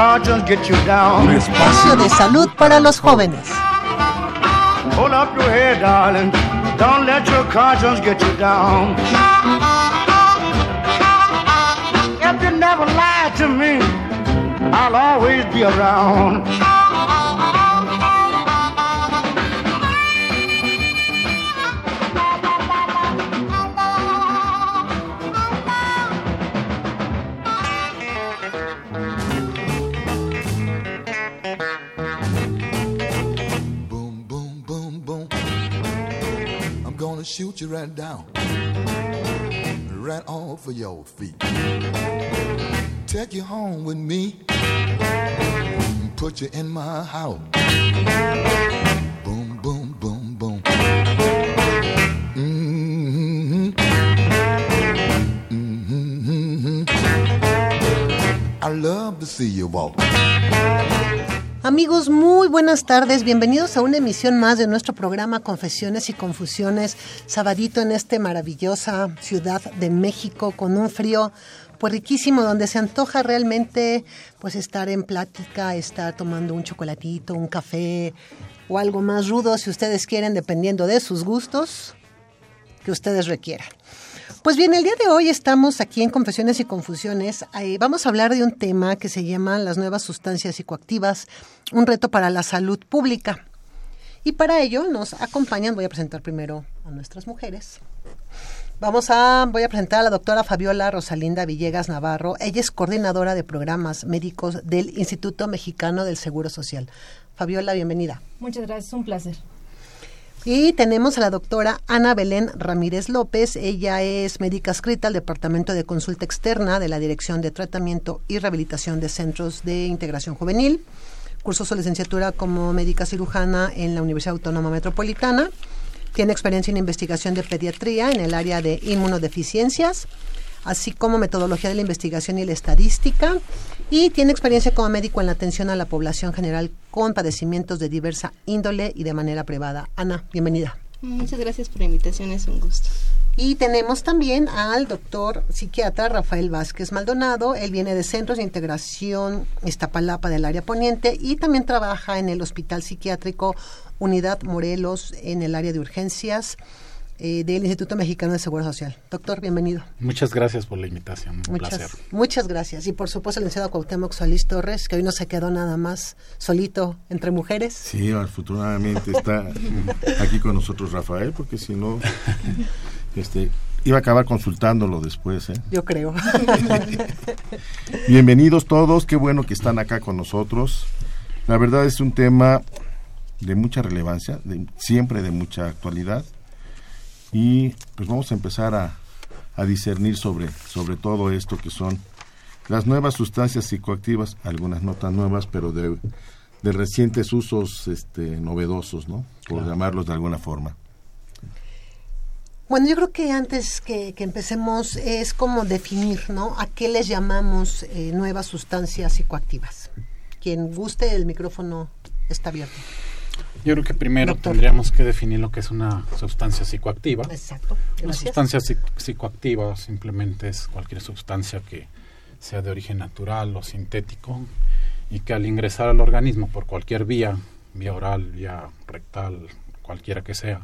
Un espacio de salud para los jóvenes. Hold up your head, you right down, right off of your feet. Take you home with me, put you in my house. Boom, boom, boom, boom. Mm-hmm. Mm-hmm. I love to see you walk. Amigos, muy buenas tardes. Bienvenidos a una emisión más de nuestro programa Confesiones y Confusiones, sabadito en esta maravillosa ciudad de México con un frío pues riquísimo donde se antoja realmente pues estar en plática, estar tomando un chocolatito, un café o algo más rudo si ustedes quieren dependiendo de sus gustos que ustedes requieran. Pues bien, el día de hoy estamos aquí en Confesiones y Confusiones. Eh, vamos a hablar de un tema que se llama las nuevas sustancias psicoactivas, un reto para la salud pública. Y para ello nos acompañan, voy a presentar primero a nuestras mujeres. Vamos a, voy a presentar a la doctora Fabiola Rosalinda Villegas Navarro. Ella es coordinadora de programas médicos del Instituto Mexicano del Seguro Social. Fabiola, bienvenida. Muchas gracias, un placer. Y tenemos a la doctora Ana Belén Ramírez López. Ella es médica escrita al Departamento de Consulta Externa de la Dirección de Tratamiento y Rehabilitación de Centros de Integración Juvenil. Cursó su licenciatura como médica cirujana en la Universidad Autónoma Metropolitana. Tiene experiencia en investigación de pediatría en el área de inmunodeficiencias, así como metodología de la investigación y la estadística. Y tiene experiencia como médico en la atención a la población general con padecimientos de diversa índole y de manera privada. Ana, bienvenida. Muchas gracias por la invitación, es un gusto. Y tenemos también al doctor psiquiatra Rafael Vázquez Maldonado. Él viene de Centros de Integración Iztapalapa del área poniente y también trabaja en el Hospital Psiquiátrico Unidad Morelos en el área de urgencias eh, del Instituto Mexicano de Seguro Social. Doctor, bienvenido. Muchas gracias por la invitación, un muchas, placer. Muchas gracias. Y por supuesto el licenciado Cuauhtémoc Solís Torres, que hoy no se quedó nada más solito entre mujeres. Sí, afortunadamente está aquí con nosotros Rafael, porque si no, este, iba a acabar consultándolo después. ¿eh? Yo creo. Bienvenidos todos, qué bueno que están acá con nosotros. La verdad es un tema de mucha relevancia, de, siempre de mucha actualidad. Y pues vamos a empezar a, a discernir sobre, sobre todo esto que son las nuevas sustancias psicoactivas, algunas no tan nuevas, pero de, de recientes usos este, novedosos, ¿no? Por Claro. llamarlos de alguna forma. Bueno, yo creo que antes que, que empecemos es como definir, ¿no? ¿A qué les llamamos eh, nuevas sustancias psicoactivas? Quien guste, el micrófono está abierto. Yo creo que primero Doctor. tendríamos que definir lo que es una sustancia psicoactiva. Exacto. Una sustancia psic- psicoactiva simplemente es cualquier sustancia que sea de origen natural o sintético y que al ingresar al organismo por cualquier vía, vía oral, vía rectal, cualquiera que sea,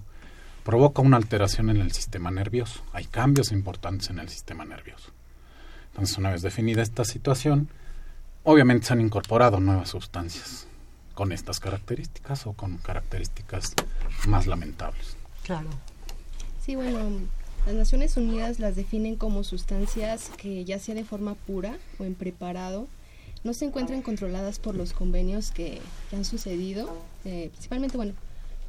provoca una alteración en el sistema nervioso. Hay cambios importantes en el sistema nervioso. Entonces, una vez definida esta situación, obviamente se han incorporado nuevas sustancias con estas características o con características más lamentables. Claro. Sí, bueno, las Naciones Unidas las definen como sustancias que ya sea de forma pura o en preparado, no se encuentran controladas por los convenios que, han sucedido, eh, principalmente, bueno,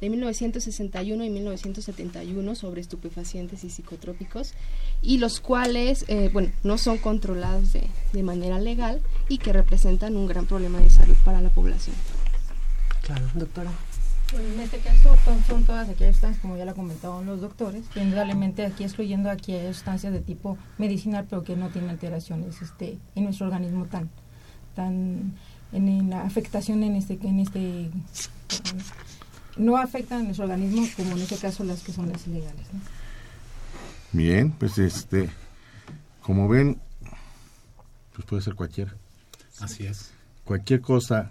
de 1961 y 1971 sobre estupefacientes y psicotrópicos, y los cuales, eh, bueno, no son controlados de, de manera legal y que representan un gran problema de salud para la población. Claro, doctora. Bueno, en este caso son, son todas aquellas sustancias, como ya lo comentaban los doctores, que indudablemente aquí excluyendo aquí hay sustancias de tipo medicinal, pero que no tienen alteraciones este, en nuestro organismo tan, tan en, en la afectación en este, en este no afectan a nuestro organismo como en este caso las que son las ilegales. ¿no? Bien, pues este, como ven, pues puede ser cualquiera. Así es. Cualquier cosa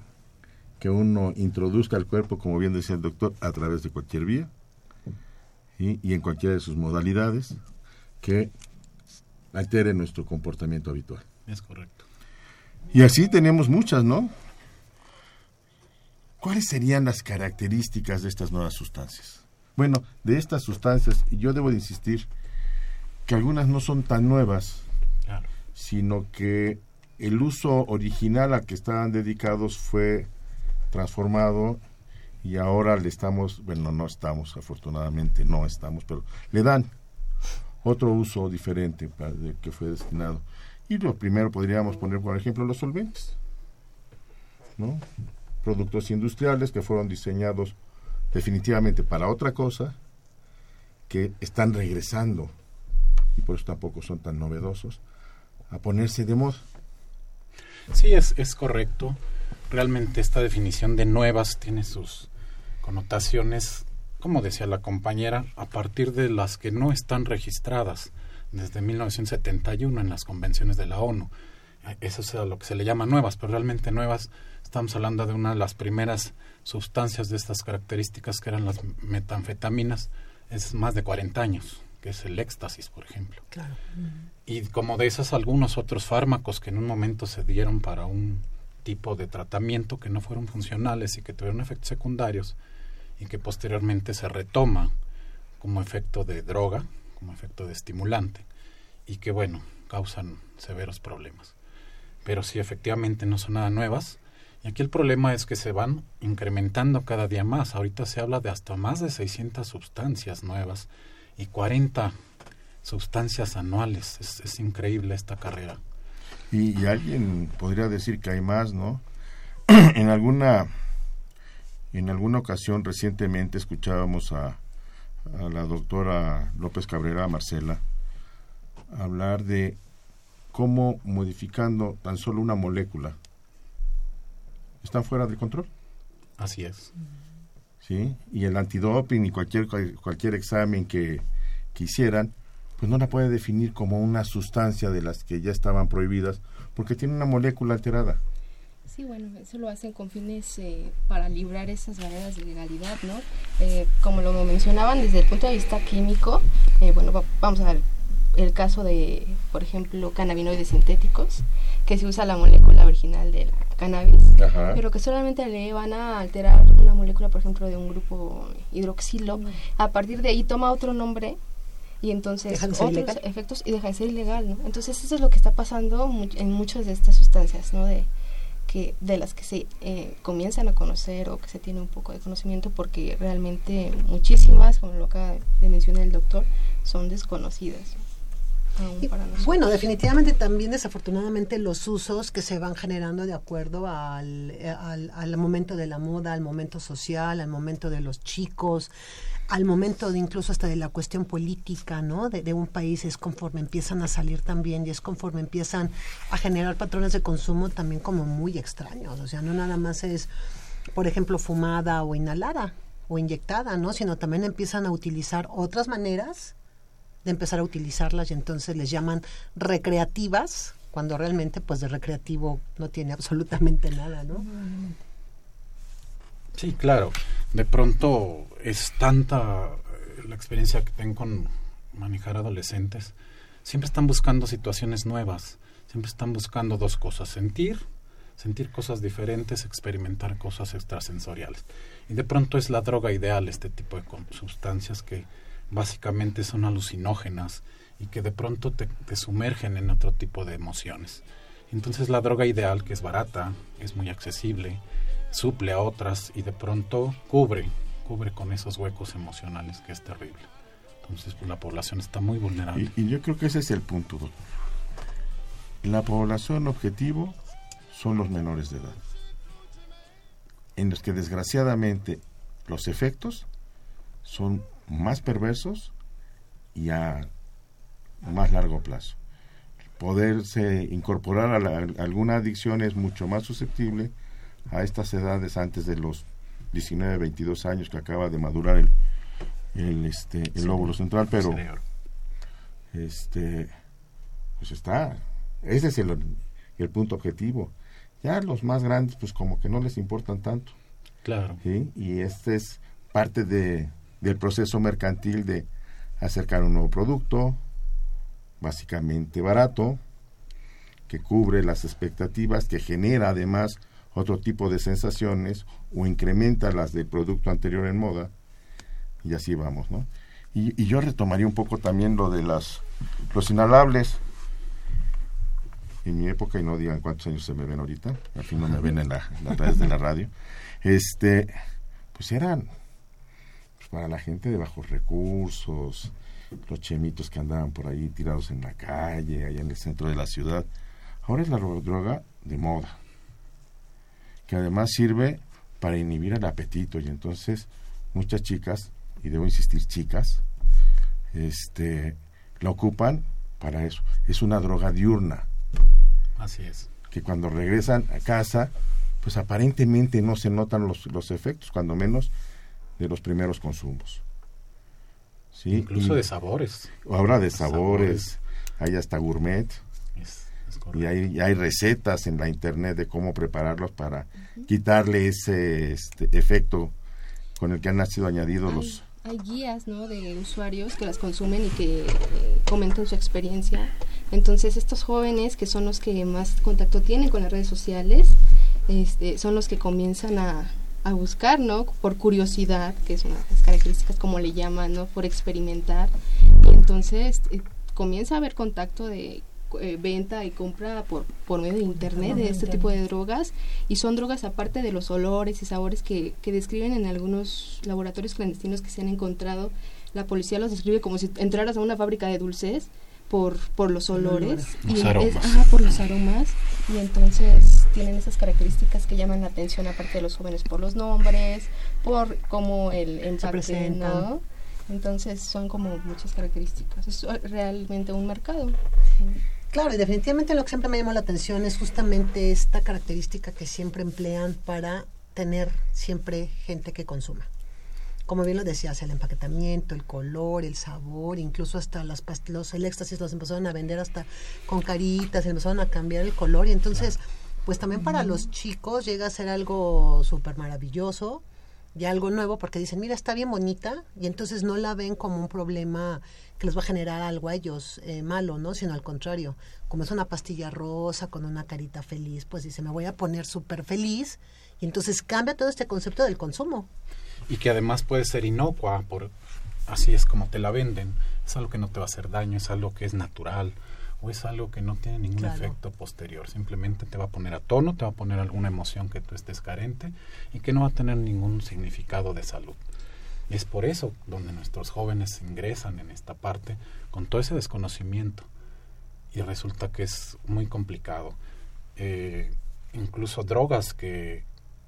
que uno introduzca al cuerpo, como bien decía el doctor, a través de cualquier vía ¿sí? y en cualquiera de sus modalidades que altere nuestro comportamiento habitual. Es correcto. Y así tenemos muchas, ¿no? ¿Cuáles serían las características de estas nuevas sustancias? Bueno, de estas sustancias, y yo debo de insistir que algunas no son tan nuevas, Claro. sino que el uso original a que estaban dedicados fue transformado y ahora le estamos, bueno, no estamos, afortunadamente no estamos, pero le dan otro uso diferente para que fue destinado. Y lo primero podríamos poner, por ejemplo, los solventes, ¿no? Productos industriales que fueron diseñados definitivamente para otra cosa, que están regresando, y por eso tampoco son tan novedosos, a ponerse de moda. Sí, es, es correcto. Realmente esta definición de nuevas tiene sus connotaciones, como decía la compañera, a partir de las que no están registradas desde 1971 en las convenciones de la ONU. Eso es a lo que se le llama nuevas, pero realmente nuevas estamos hablando de una de las primeras sustancias de estas características que eran las metanfetaminas, es más de 40 años, que es el éxtasis, por ejemplo. Claro. Y como de esas algunos otros fármacos que en un momento se dieron para un tipo de tratamiento que no fueron funcionales y que tuvieron efectos secundarios y que posteriormente se retoma como efecto de droga, como efecto de estimulante y que bueno, causan severos problemas. Pero sí efectivamente no son nada nuevas y aquí el problema es que se van incrementando cada día más. Ahorita se habla de hasta más de 600 sustancias nuevas y 40 sustancias anuales. Es, es increíble esta carrera. Y, y alguien podría decir que hay más, ¿no? en alguna en alguna ocasión recientemente escuchábamos a, a la doctora López Cabrera, Marcela, hablar de cómo modificando tan solo una molécula están fuera de control. Así es. ¿sí? Y el antidoping y cualquier, cual- cualquier examen que, que hicieran, pues no la puede definir como una sustancia de las que ya estaban prohibidas, porque tiene una molécula alterada. Sí, bueno, eso lo hacen con fines eh, para librar esas barreras de legalidad, ¿no? Eh, como lo mencionaban desde el punto de vista químico, eh, bueno, va- vamos a ver el caso de, por ejemplo, cannabinoides sintéticos, que se usa la molécula original de la cannabis, Ajá. pero que solamente le van a alterar una molécula, por ejemplo, de un grupo hidroxilo. A partir de ahí toma otro nombre y entonces Deja de ser otros ilegal. efectos y deja de ser ilegal, ¿no? Entonces eso es lo que está pasando mu- en muchas de estas sustancias, ¿no? De que de las que se eh, comienzan a conocer o que se tiene un poco de conocimiento porque realmente muchísimas, como lo acaba de mencionar el doctor, son desconocidas. Y. Bueno, definitivamente también desafortunadamente los usos que se van generando de acuerdo al, eh, al, al momento de la moda, al momento social, al momento de los chicos, al momento de incluso hasta de la cuestión política, ¿no? De, de un país es conforme empiezan a salir también y es conforme empiezan a generar patrones de consumo también como muy extraños, o sea, no nada más es, por ejemplo, fumada o inhalada o inyectada, ¿no? Sino también empiezan a utilizar otras maneras de empezar a utilizarlas y entonces les llaman recreativas cuando realmente pues de recreativo no tiene absolutamente nada, ¿no? Sí, claro. De pronto es tanta eh, la experiencia que tengo con manejar adolescentes. Siempre están buscando situaciones nuevas. Siempre están buscando dos cosas. Sentir, sentir cosas diferentes, experimentar cosas extrasensoriales. Y de pronto es la droga ideal este tipo de sustancias que básicamente son alucinógenas y que de pronto te, te sumergen en otro tipo de emociones. Entonces la droga ideal, que es barata, es muy accesible, suple a otras y de pronto cubre, cubre con esos huecos emocionales que es terrible. Entonces pues, la población está muy vulnerable. Y, yo creo que ese es el punto, doctor. La población objetivo son los menores de edad, en los que desgraciadamente los efectos son más perversos y a más largo plazo. Poderse incorporar a alguna adicción es mucho más susceptible a estas edades antes de los 19, 22 años que acaba de madurar el, el, este, el Sí. lóbulo central, pero este pues está, ese es el, el punto objetivo. Ya los más grandes, pues como que no les importan tanto. Claro. ¿sí? Y este es parte de, del proceso mercantil de acercar un nuevo producto, básicamente barato, que cubre las expectativas, que genera además otro tipo de sensaciones o incrementa las del producto anterior en moda, y así vamos, ¿no? Y, yo retomaría un poco también lo de las los inhalables. En mi época, y no digan cuántos años se me ven ahorita, al fin no me ven en la, a través de la radio, este, pues eran pues, para la gente de bajos recursos, los chemitos que andaban por ahí tirados en la calle, allá en el centro de la ciudad. Ahora es la droga de moda, que además sirve para inhibir el apetito y entonces muchas chicas, y debo insistir chicas, este, la ocupan para eso. Es una droga diurna, Así es. que cuando regresan a casa, pues aparentemente no se notan los, los efectos, cuando menos de los primeros consumos. ¿Sí? Incluso Y de sabores. ahora de sabores, hay hasta gourmet, es correcto. y hay, hay recetas en la internet de cómo prepararlos para quitarle ese este, efecto con el que han sido añadidos los Hay, hay guías, ¿no? De usuarios que las consumen y que eh, comentan su experiencia. Entonces, estos jóvenes, que son los que más contacto tienen con las redes sociales, este, son los que comienzan a, a buscar, ¿no? Por curiosidad, que es una de las características, como le llaman, ¿no? Por experimentar. Y entonces eh, comienza a haber contacto de eh, venta y compra por, por medio de internet de este tipo de drogas y son drogas aparte de los olores y sabores que, que describen en algunos laboratorios clandestinos que se han encontrado la policía los describe como si entraras a una fábrica de dulces por, por los olores Los y es- aromas. ajá, por los aromas y entonces tienen esas características que llaman la atención aparte de los jóvenes por los nombres por cómo el empaque. ¿no? entonces son como muchas características es uh, realmente un mercado Claro, y definitivamente lo que siempre me llamó la atención es justamente esta característica que siempre emplean para tener siempre gente que consuma. Como bien lo decías, el empaquetamiento, el color, el sabor, incluso hasta las los el éxtasis los empezaron a vender hasta con caritas, empezaron a cambiar el color y entonces, pues también para los chicos llega a ser algo súper maravilloso y algo nuevo porque dicen, mira, está bien bonita y entonces no la ven como un problema que les va a generar algo a ellos eh, malo, ¿no? Sino al contrario, como es una pastilla rosa con una carita feliz, pues dice, me voy a poner súper feliz y entonces cambia todo este concepto del consumo. y que además puede ser inocua por así es como te la venden es algo que no te va a hacer daño es algo que es natural o es algo que no tiene ningún Claro. efecto posterior. Simplemente te va a poner a tono te va a poner alguna emoción que tú estés carente y que no va a tener ningún significado de salud. Y es por eso donde nuestros jóvenes ingresan en esta parte con todo ese desconocimiento. Y resulta que es muy complicado. Eh, incluso drogas que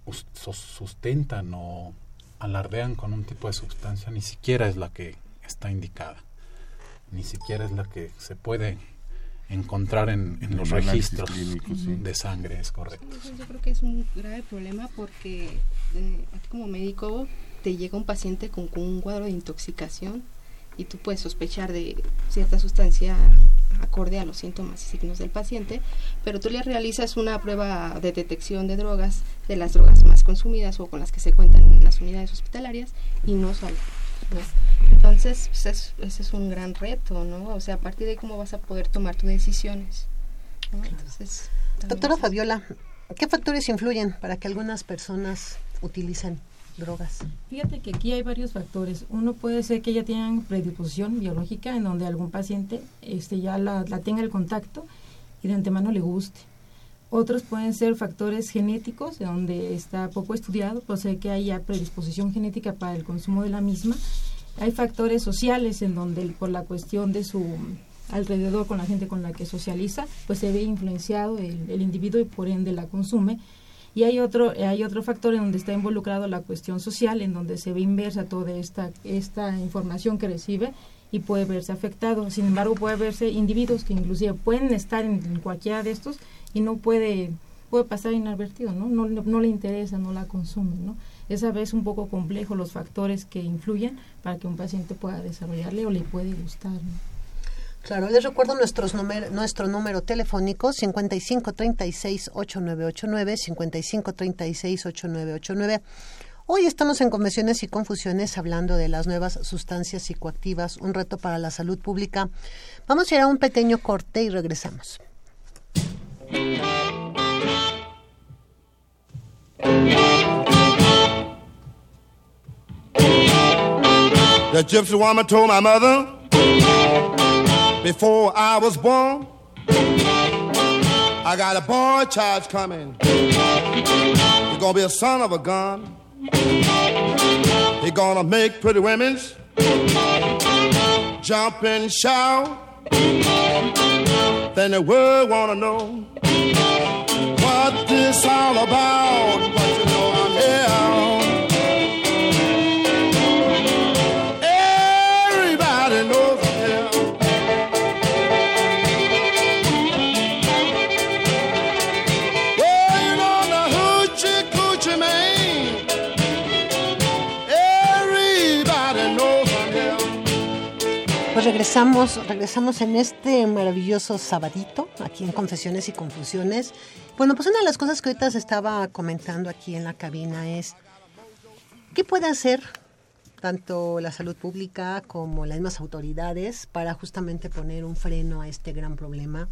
us- sus- sustentan o alardean con un tipo de sustancia ni siquiera es la que está indicada. Ni siquiera es la que se puede encontrar en, en los registros sí. de sangre es correcto yo creo que es un grave problema porque eh, a ti como médico te llega un paciente con, con un cuadro de intoxicación y tú puedes sospechar de cierta sustancia acorde a los síntomas y signos del paciente, pero tú le realizas una prueba de detección de drogas, de las drogas más consumidas o con las que se cuentan en las unidades hospitalarias y no sale. ¿No? Entonces, pues, es- ese es un gran reto, ¿no? O sea, a partir de ahí, cómo vas a poder tomar tus decisiones. ¿no? Entonces, también Doctora es- Fabiola, ¿qué factores influyen para que algunas personas utilicen drogas? Fíjate que aquí hay varios factores. Uno puede ser que ya tengan predisposición biológica en donde algún paciente este, ya la, la tenga el contacto y de antemano le guste. Otros pueden ser factores genéticos, de donde está poco estudiado, pues sé que hay ya predisposición genética para el consumo de la misma. Hay factores sociales en donde por la cuestión de su alrededor con la gente con la que socializa, pues se ve influenciado el, el individuo y por ende la consume. Y hay otro, hay otro factor en donde está involucrado la cuestión social, en donde se ve inversa toda esta, esta información que recibe y puede verse afectado. Sin embargo, puede verse individuos que inclusive pueden estar en, en cualquiera de estos y no puede, puede pasar inadvertido, ¿no? No, no, le interesa, no la consume, ¿no? Es a veces un poco complejo los factores que influyen para que un paciente pueda desarrollarle o le puede gustar. Claro, les recuerdo nuestros número, nuestro número telefónico 5536-8989, 5536-8989. Hoy estamos en Convenciones y Confusiones hablando de las nuevas sustancias psicoactivas, un reto para la salud pública. Vamos a ir a un pequeño corte y regresamos. The gypsy woman told my mother before I was born, I got a boy child coming. He's gonna be a son of a gun. He's gonna make pretty women's jump and shout. Then the world wanna know what this all about. Regresamos, regresamos en este maravilloso sabadito, aquí en Confesiones y Confusiones. Bueno, pues una de las cosas que ahorita se estaba comentando aquí en la cabina es, ¿qué puede hacer tanto la salud pública como las mismas autoridades para justamente poner un freno a este gran problema?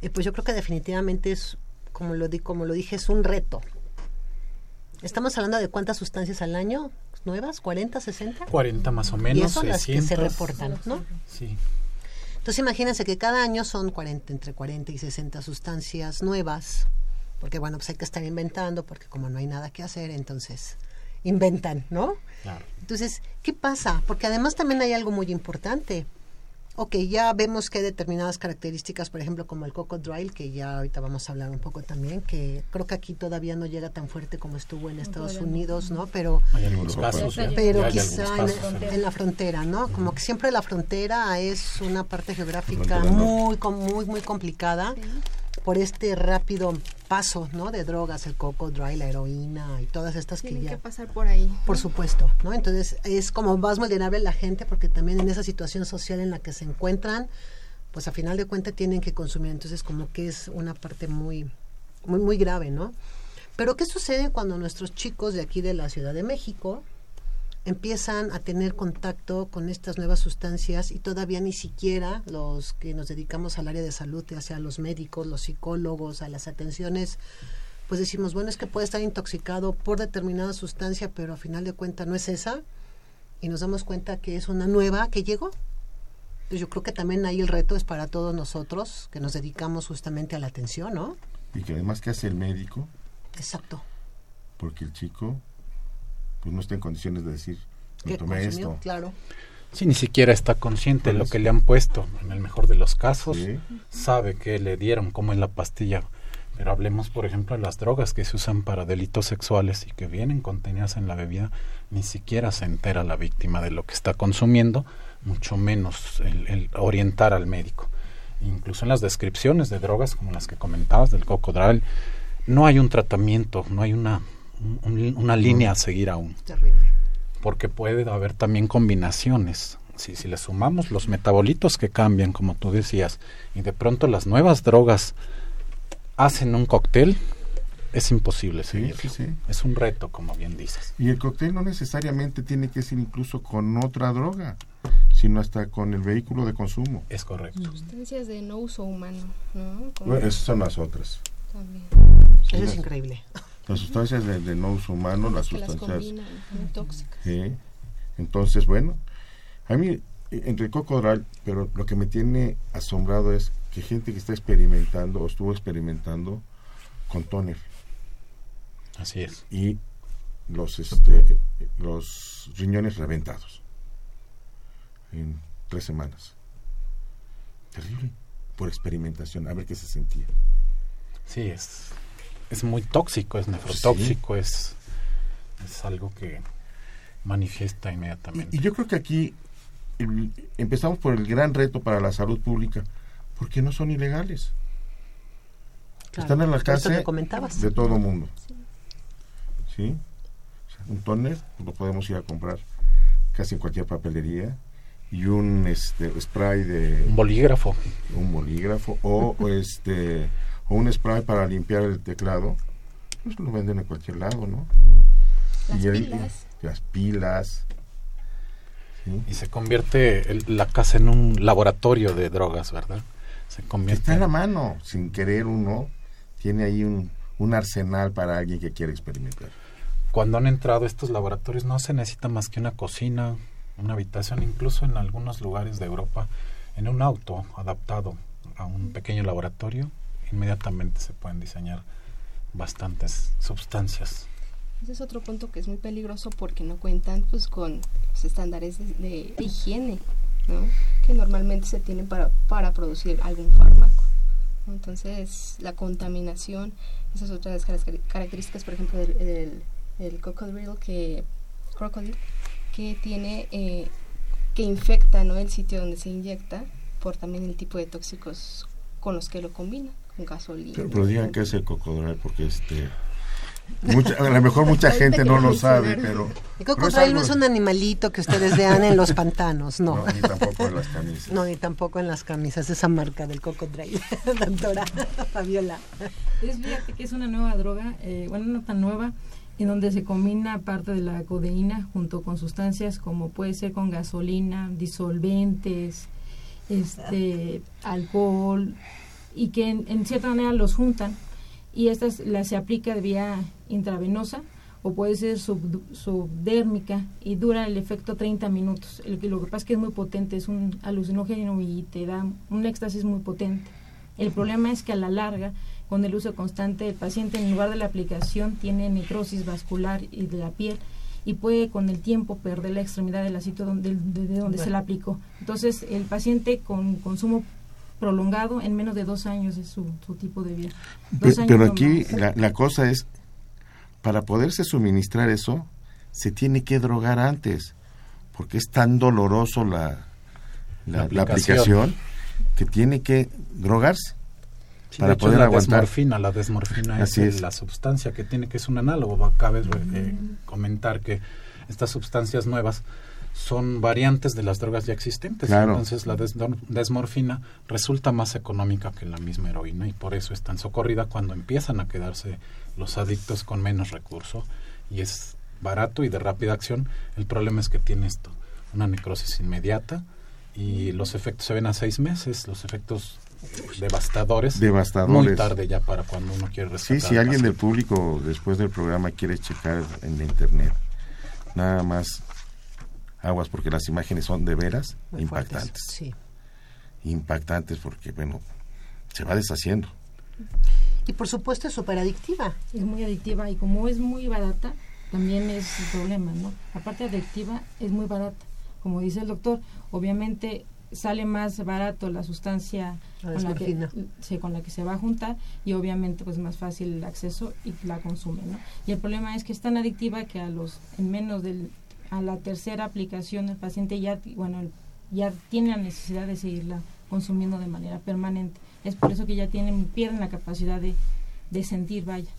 Eh, pues yo creo que definitivamente es, como lo, di- como lo dije, es un reto. Estamos hablando de cuántas sustancias al año nuevas, 40, 60. 40 más o Y menos, las que se 600. reportan, ¿no? Sí, Entonces imagínense que cada año son 40, entre 40 y 60 sustancias nuevas, porque bueno, pues hay que estar inventando, porque como no hay nada que hacer, entonces inventan, ¿no? claro. Entonces, ¿qué pasa? Porque además también hay algo muy importante. Ok, ya vemos que hay determinadas características, por ejemplo, como el cocodrilo, que ya ahorita vamos a hablar un poco también, que creo que aquí todavía no llega tan fuerte como estuvo en Estados Unidos, ¿no? Pero Hay algunos Europa. casos. pero hay quizá algunos en, en la frontera, ¿no? Como que siempre la frontera es una parte geográfica muy, muy, muy complicada por este rápido paso, ¿no? De drogas, el coco, dry, la heroína y todas estas que ya... que pasar por ahí. Por supuesto, ¿no? Entonces es como más vulnerable la gente porque también en esa situación social en la que se encuentran, pues a final de cuentas tienen que consumir. Entonces como que es una parte muy, muy, muy grave, ¿no? Pero ¿qué sucede cuando nuestros chicos de aquí de la Ciudad de México empiezan a tener contacto con estas nuevas sustancias y todavía ni siquiera los que nos dedicamos al área de salud, ya sea los médicos, los psicólogos, a las atenciones, pues decimos, bueno, es que puede estar intoxicado por determinada sustancia, pero a final de cuentas no es esa, y nos damos cuenta que es una nueva que llegó. Pues yo creo que también ahí el reto es para todos nosotros que nos dedicamos justamente a la atención, ¿no? Y que además, ¿qué hace el médico? Exacto. Porque el chico pues no está en condiciones de decir, me ¿Qué tomé consumió? esto. Claro. Sí, ni siquiera está consciente de lo Por que le han puesto, en el mejor de los casos. Sí. Sabe que le dieron, como en la pastilla. Pero hablemos, por ejemplo, de las drogas que se usan para delitos sexuales y que vienen contenidas en la bebida. Ni siquiera se entera la víctima de lo que está consumiendo, mucho menos el, el orientar al médico. Incluso en las descripciones de drogas, como las que comentabas del cocodral, no hay un tratamiento, no hay una, un- una línea a seguir aún Terrible. porque puede haber también combinaciones. Si, si le sumamos los metabolitos que cambian, como tú decías, y de pronto las nuevas drogas hacen un cóctel, es imposible Sí, seguirlo. sí, sí. Es un reto, como bien dices. Y el cóctel no necesariamente tiene que ser incluso con otra droga, sino hasta con el vehículo de consumo. Es correcto. Sustancias de no uso humano, ¿no? Bueno, esas son las otras. también. Sí, Eso es las-. Las sustancias de, de no uso humano, las las sustancias... combinan, muy tóxicas. Sí. Entonces, bueno, a mí, entre el cocodral, pero lo que me tiene asombrado es que gente que está experimentando o estuvo experimentando con toner Así es. y los, este, los riñones reventados en tres semanas. Terrible. Por experimentación, a ver qué se sentía. Sí, es, es muy tóxico, es nefrotóxico, es, es algo que manifiesta inmediatamente. y yo creo que aquí el- empezamos por el gran reto para la salud pública, porque no son ilegales. Claro. Están alcance que comentabas. de todo mundo. ¿Sí? O sea, un tóner pues, lo podemos ir a comprar casi en cualquier papelería y un este spray de un bolígrafo un bolígrafo o, este o un spray para limpiar el teclado pues lo venden en cualquier lado no Las y pilas. las pilas ¿sí? y se convierte el- la casa en un laboratorio de drogas verdad se convierte está en la mano sin querer uno tiene ahí un, un arsenal para alguien que quiere experimentar cuando han entrado a estos laboratorios no se necesita más que una cocina, una habitación, incluso en algunos lugares de Europa, en un auto adaptado a un pequeño laboratorio, inmediatamente se pueden diseñar bastantes sustancias. Ese es otro punto que es muy peligroso porque no cuentan pues con los estándares de, higiene, ¿no? Que normalmente se tienen para, para producir algún fármaco. Entonces, la contaminación, esas otras caracteri- características, por ejemplo, del, del, del que, crocodile, que tiene, eh, que infecta, ¿no? El sitio donde se inyecta por también el tipo de tóxicos con los que lo combina, con gasolina. pero, pero digan que es el cocodrilo porque este mucha- a lo mejor mucha gente no lo sabe pero El cocodrilo no es un animalito que ustedes vean en los pantanos, no. no, ni tampoco en las camisas No, ni tampoco en las camisas, esa marca del cocodrilo, doctora Fabiola. Es fíjate que es una nueva droga, eh, bueno, no tan nueva, en donde se combina parte de la codeína junto con sustancias como puede ser con gasolina, disolventes, este, alcohol, y que en, en cierta manera los juntan y esta la, se aplica de vía intravenosa o puede ser sub- subdérmica y dura el efecto 30 minutos. El, lo que pasa es que es muy potente, es un alucinógeno y te da un éxtasis muy potente. El problema es que a la larga, con el uso constante, el paciente en lugar de la aplicación tiene necrosis vascular y de la piel y puede con el tiempo perder la extremidad del sitio donde, de, de donde se la aplicó. Entonces, el paciente con consumo prolongado en menos de dos años es su, su tipo de vida. Dos pero aquí la, la cosa es, para poderse suministrar eso, se tiene que drogar antes, porque es tan doloroso la, la, La la aplicación. aplicación que tiene que drogarse. Sí, para de hecho, poder la aguantar. desmorfina, la desmorfina Así es, es. la sustancia que tiene que es un análogo. Cabe eh, comentar que estas sustancias nuevas son variantes de las drogas ya existentes. Claro. Entonces la des- desmorfina resulta más económica que la misma heroína y por eso es tan socorrida cuando empiezan a quedarse los adictos con menos recurso y es barato y de rápida acción. El problema es que tiene esto, una necrosis inmediata y los efectos se ven a seis meses, los efectos devastadores. Devastadores. Muy tarde ya para cuando uno quiere Sí, si al alguien del público después del programa quiere checar en la internet, nada más aguas porque las imágenes son de veras Muy fuertes, impactantes. Sí. Impactantes porque, bueno, se va deshaciendo. Y por supuesto es súper adictiva. Es muy adictiva y como es muy barata, también es el problema, ¿no? Aparte adictiva, es muy barata. Como dice el doctor, obviamente sale más barato la sustancia La con la, que, sí, con la que se va a juntar y obviamente pues más fácil el acceso y la consume, ¿no? Y el problema es que es tan adictiva que a los en menos del a la tercera aplicación el paciente ya bueno ya tiene la necesidad de seguirla consumiendo de manera permanente. Es por eso que ya tienen pierden la capacidad de, de sentir, vaya.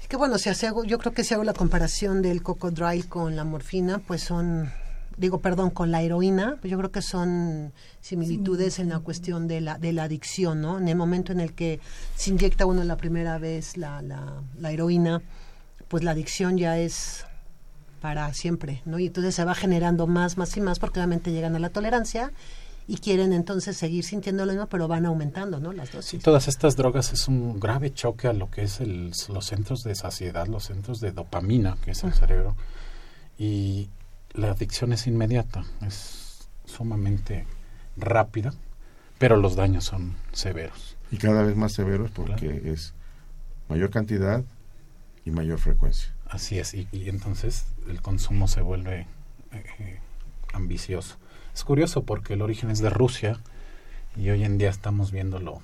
Es que bueno, si hago, yo creo que si hago la comparación del cocodrilo con la morfina, pues son, digo, perdón, con la heroína, pues yo creo que son similitudes en la cuestión de la, de la adicción, ¿no? En el momento en el que se inyecta uno la primera vez la, la, la heroína, pues la adicción ya es para siempre, ¿no? Y entonces se va generando más, más y más, porque obviamente llegan a la tolerancia y quieren entonces seguir sintiendo lo mismo, pero van aumentando, ¿no? Las Sí, dosis. todas estas drogas es un grave choque a lo que es el, los centros de saciedad, los centros de dopamina, que es el cerebro. Y la adicción es inmediata, es sumamente rápida, pero los daños son severos. Y cada vez más severos porque es mayor cantidad y mayor frecuencia. Así es, y, y entonces el consumo se vuelve eh, eh, ambicioso. Es curioso porque el origen es de Rusia y hoy en día estamos viéndolo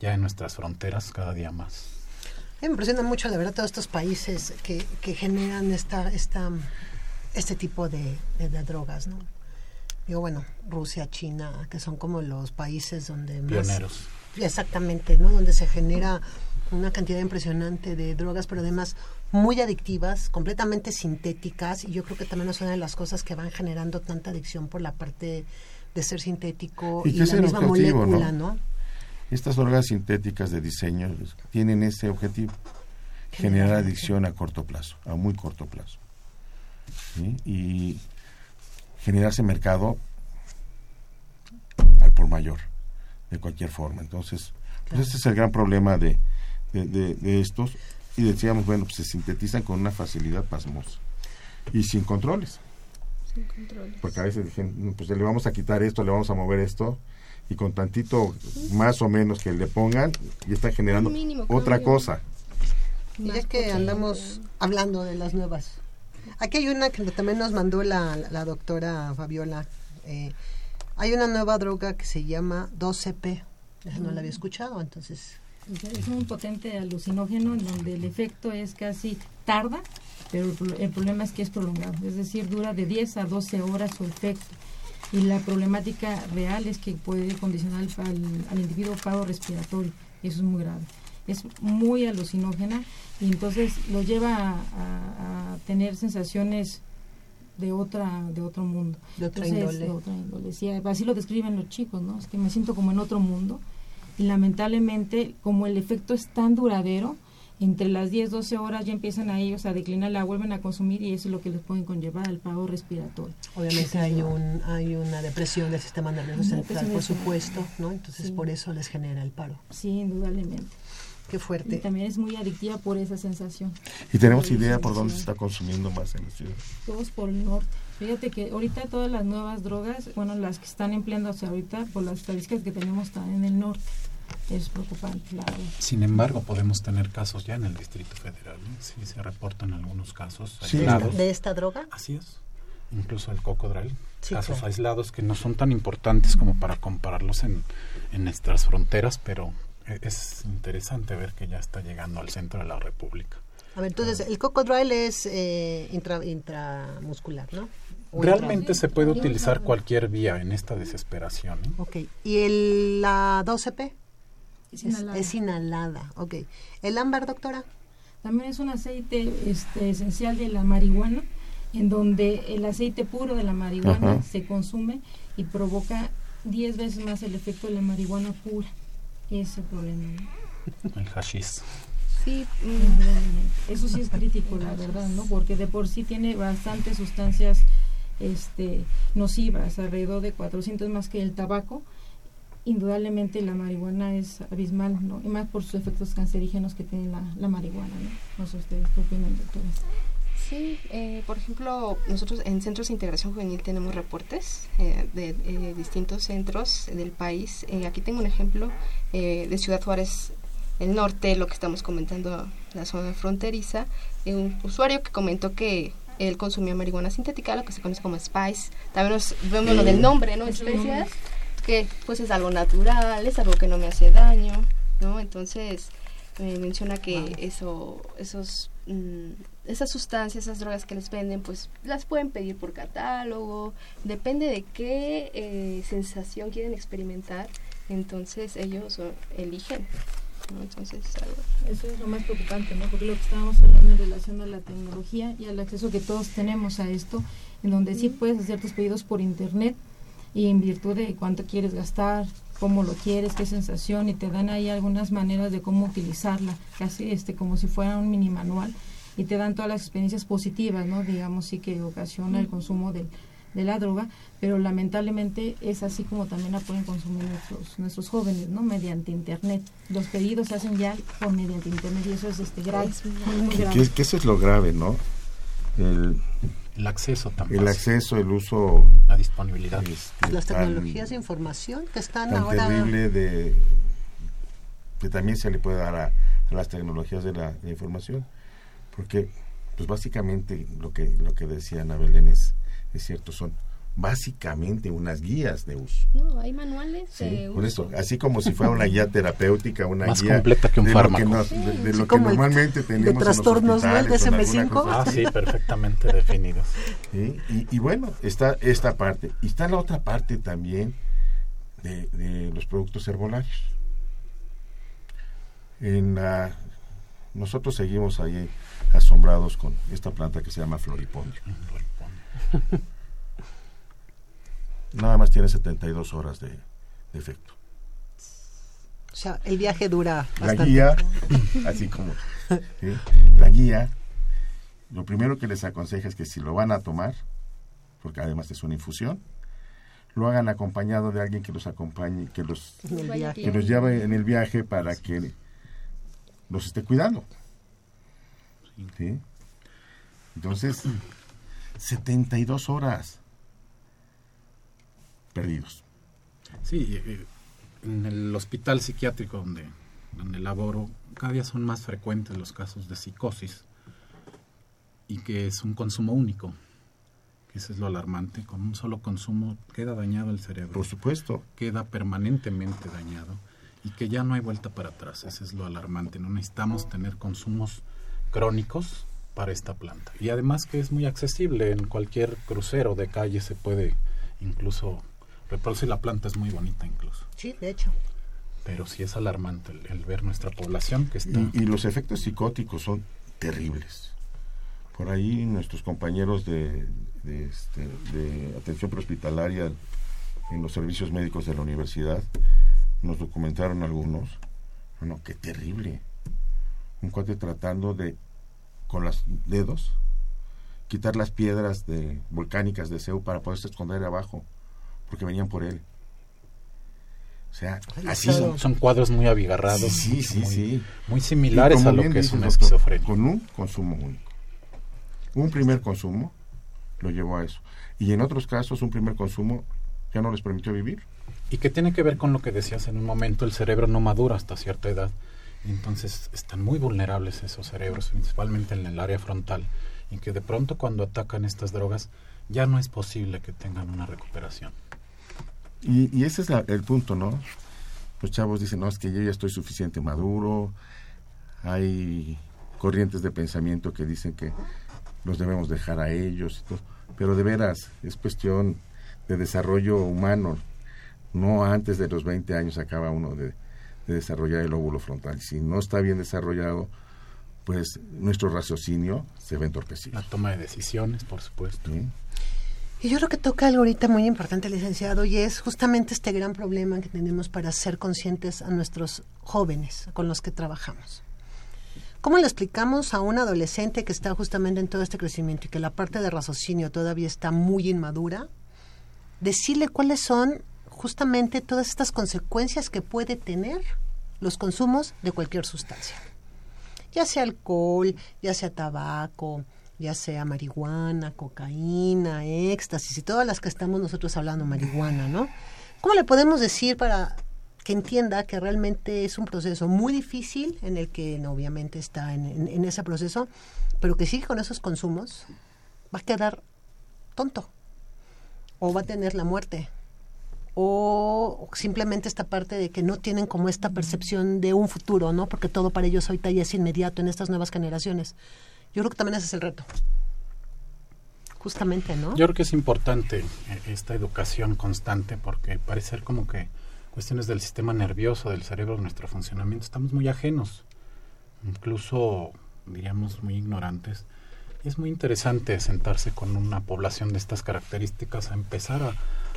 ya en nuestras fronteras cada día más. Me impresiona mucho, la verdad, todos estos países que, que generan esta, esta, este tipo de, de- de drogas, ¿no? Digo, bueno, Rusia, China, que son como los países donde más... Pioneros. Exactamente, ¿no? Donde se genera una cantidad impresionante de drogas, pero además muy adictivas, completamente sintéticas, y yo creo que también es una de las cosas que van generando tanta adicción por la parte de ser sintético Y y, la misma objetivo, molécula, ¿no? ¿no? Estas drogas sintéticas de diseño tienen ese objetivo, generar adicción a corto plazo, a muy corto plazo. ¿sí? Y generarse mercado al por mayor, de cualquier forma. Entonces, pues este es el gran problema de, de, de- de estos. Y decíamos, bueno, pues se sintetizan con una facilidad pasmosa y sin controles. Sin controles. Porque a veces dicen, pues le vamos a quitar esto, le vamos a mover esto, y con tantito más o menos que le pongan, y está generando mínimo otra cambio. cosa. Y ya que andamos hablando de las nuevas. Aquí hay una que también nos mandó la, la doctora Fabiola. Eh, hay una nueva droga que se llama 12P. Esa no la había escuchado, entonces... Es un potente alucinógeno en donde el efecto es casi tarda, pero el, pro- el problema es que es prolongado, es decir, dura de 10 a 12 horas su efecto. Y la problemática real es que puede condicionar al, al- al individuo paro respiratorio, y eso es muy grave. Es muy alucinógena y entonces lo lleva a, a- a tener sensaciones de otra de otro mundo. De otra Entonces, índole. de otra índole. Sí, así lo describen los chicos, ¿no? Es que me siento como en otro mundo y lamentablemente como el efecto es tan duradero, entre las 10, 12 horas ya empiezan a ellos a declinar, la vuelven a consumir y eso es lo que les puede conllevar al paro respiratorio. Obviamente hay un hay una depresión del sistema nervioso central, por supuesto, ¿no? Entonces Sí. por eso les genera el paro. Sí, indudablemente. Qué Y fuerte. también es muy adictiva por esa sensación. ¿Y tenemos idea por dónde se está consumiendo más en la ciudad? Todos por el norte. Fíjate que ahorita todas las nuevas drogas, bueno, las que están empleándose ahorita, por las estadísticas que tenemos, están en el norte. Es preocupante, la verdad. Sin embargo, podemos tener casos ya en el Distrito Federal. ¿eh? Sí, se reportan algunos casos Sí. aislados. ¿De esta droga? Así es. Incluso el cocodril. Sí, casos claro. aislados que no son tan importantes como para compararlos en, en nuestras fronteras, pero e- es interesante ver que ya está llegando al centro de la República. A ver, entonces el cocodril es eh, intra, intramuscular, ¿no? O Realmente intra- se puede utilizar cualquier vía en esta desesperación. ¿eh? Ok. ¿Y el, la 12P? Es inhalada. es inhalada. Ok. ¿El ámbar, doctora? También es un aceite este, esencial de la marihuana, en donde el aceite puro de la marihuana Ajá. se consume y provoca 10 veces más el efecto de la marihuana pura. Ese es el problema. ¿no? El hashish. Sí, mm. Eso sí es crítico, la verdad, ¿no? Porque de por sí tiene bastantes sustancias este, nocivas, alrededor de 400 más que el tabaco. Indudablemente la marihuana es abismal, ¿no? Y más por sus efectos cancerígenos que tiene la, la marihuana, ¿no? No sé ustedes qué opinan, doctores. Sí, eh, por ejemplo, nosotros en Centros de Integración Juvenil tenemos reportes eh, de eh, distintos centros del país. Eh, aquí tengo un ejemplo eh, de Ciudad Juárez, el norte, lo que estamos comentando, la zona fronteriza, eh, un usuario que comentó que él consumía marihuana sintética, lo que se conoce como spice. También nos vemos lo del nombre, ¿no? Especias, que pues es algo natural, es algo que no me hace daño, ¿no? Entonces eh, menciona que eso, esos, mm, esas sustancias, esas drogas que les venden, pues las pueden pedir por catálogo, depende de qué eh, sensación quieren experimentar, entonces ellos eligen, ¿no? Entonces algo. Eso es lo más preocupante, ¿no? Porque lo que estábamos hablando en relación a la tecnología y al acceso que todos tenemos a esto, en donde sí puedes hacer tus pedidos por internet y en virtud de cuánto quieres gastar, cómo lo quieres, qué sensación, y te dan ahí algunas maneras de cómo utilizarla, casi este como si fuera un mini manual, y te dan todas las experiencias positivas, ¿no? Digamos, sí que ocasiona el consumo del de la droga, pero lamentablemente es así como también la pueden consumir nuestros nuestros jóvenes, ¿no? Mediante internet. Los pedidos se hacen ya por mediante internet y eso es este grave, Es muy, muy grave. Que, que eso es lo grave, ¿no? El, El acceso también. el acceso, el uso La disponibilidad. este, Las tan- tecnologías de información que están tan ahora... terrible de que también se le puede dar a, a las tecnologías de la, de información porque pues básicamente lo que lo que decía Ana Belén es, es cierto son básicamente unas guías de uso No, hay manuales ¿sí? de por uso. eso así como si fuera una guía terapéutica una Más guía completa que un de lo fármaco. nos- de, de Sí, lo que como el- normalmente tenemos en los trastornos, ¿no? El hospitales o en alguna DSM-5. cosa Ah, sí, perfectamente definidos. ¿sí? Y, y bueno, está esta parte. Y está la otra parte también de, de los productos herbolarios. En la- nosotros seguimos ahí asombrados con esta planta que se llama floripondio. Nada más tiene 72 horas de, de efecto. O sea, el viaje dura La guía, así como ¿sí? la guía, lo primero que les aconseja es que si lo van a tomar, porque además es una infusión, lo hagan acompañado de alguien que los acompañe, que los, que los lleve en el viaje para que los esté cuidando. ¿Sí? Entonces, 72 horas perdidos. Sí, en el hospital psiquiátrico donde, donde laboro, cada día son más frecuentes los casos de psicosis y que es un consumo único. que Eso es lo alarmante. Con un solo consumo queda dañado el cerebro, Por supuesto. queda permanentemente dañado y que ya no hay vuelta para atrás. Eso es lo alarmante. No necesitamos tener consumos crónicos para esta planta. Y además que es muy accesible. En cualquier crucero de calle se puede incluso reproducir. La planta es muy bonita incluso Sí, de hecho. pero sí es alarmante el, el ver nuestra población que está Y, y los efectos psicóticos son terribles. Por ahí nuestros compañeros de, de, este, de atención prehospitalaria en los servicios médicos de la universidad nos documentaron algunos. Bueno, qué terrible. Un cuate tratando de, con los dedos, quitar las piedras de, volcánicas de Seu para poderse esconder abajo, porque venían por él. O sea, Ay, así son, son cuadros muy abigarrados Sí, sí, muy, sí. muy similares a lo que es una esquizofrenia Con un consumo único. Un primer consumo lo llevó a eso. Y en otros casos, un primer consumo ya no les permitió vivir. y que tiene que ver con lo que decías en un momento el cerebro no madura hasta cierta edad entonces están muy vulnerables esos cerebros principalmente en el área frontal y que de pronto cuando atacan estas drogas ya no es posible que tengan una recuperación Y, y ese es la- el punto, ¿no? Los chavos dicen, no, es que yo ya estoy suficiente maduro. Hay corrientes de pensamiento que dicen que los debemos dejar a ellos. y todo. Pero de veras, es cuestión de desarrollo humano. No antes de los 20 años acaba uno de, de desarrollar el óvulo frontal. Si no está bien desarrollado, pues nuestro raciocinio se ve entorpecido. la toma de decisiones por supuesto ¿sí? Y yo creo que toca algo ahorita muy importante, licenciado, y es justamente este gran problema que tenemos para ser conscientes a nuestros jóvenes con los que trabajamos. ¿Cómo le explicamos a un adolescente que está justamente en todo este crecimiento y que la parte de raciocinio todavía está muy inmadura? Decirle cuáles son justamente todas estas consecuencias que puede tener los consumos de cualquier sustancia. Ya sea alcohol, ya sea tabaco, ya sea marihuana, cocaína, éxtasis y todas las que estamos nosotros hablando, marihuana, ¿no? ¿Cómo le podemos decir para que entienda que realmente es un proceso muy difícil en el que obviamente está en, en- en ese proceso, pero que sigue con esos consumos, va a quedar tonto o va a tener la muerte o simplemente esta parte de que no tienen como esta percepción de un futuro, ¿no? Porque todo para ellos ahorita ya es inmediato en estas nuevas generaciones. Yo creo que también ese es el reto. Justamente, ¿no? Yo creo que es importante eh, esta educación constante porque parece ser como que cuestiones del sistema nervioso, del cerebro, nuestro funcionamiento, estamos muy ajenos, incluso diríamos muy ignorantes. Y es muy interesante sentarse con una población de estas características a empezar a,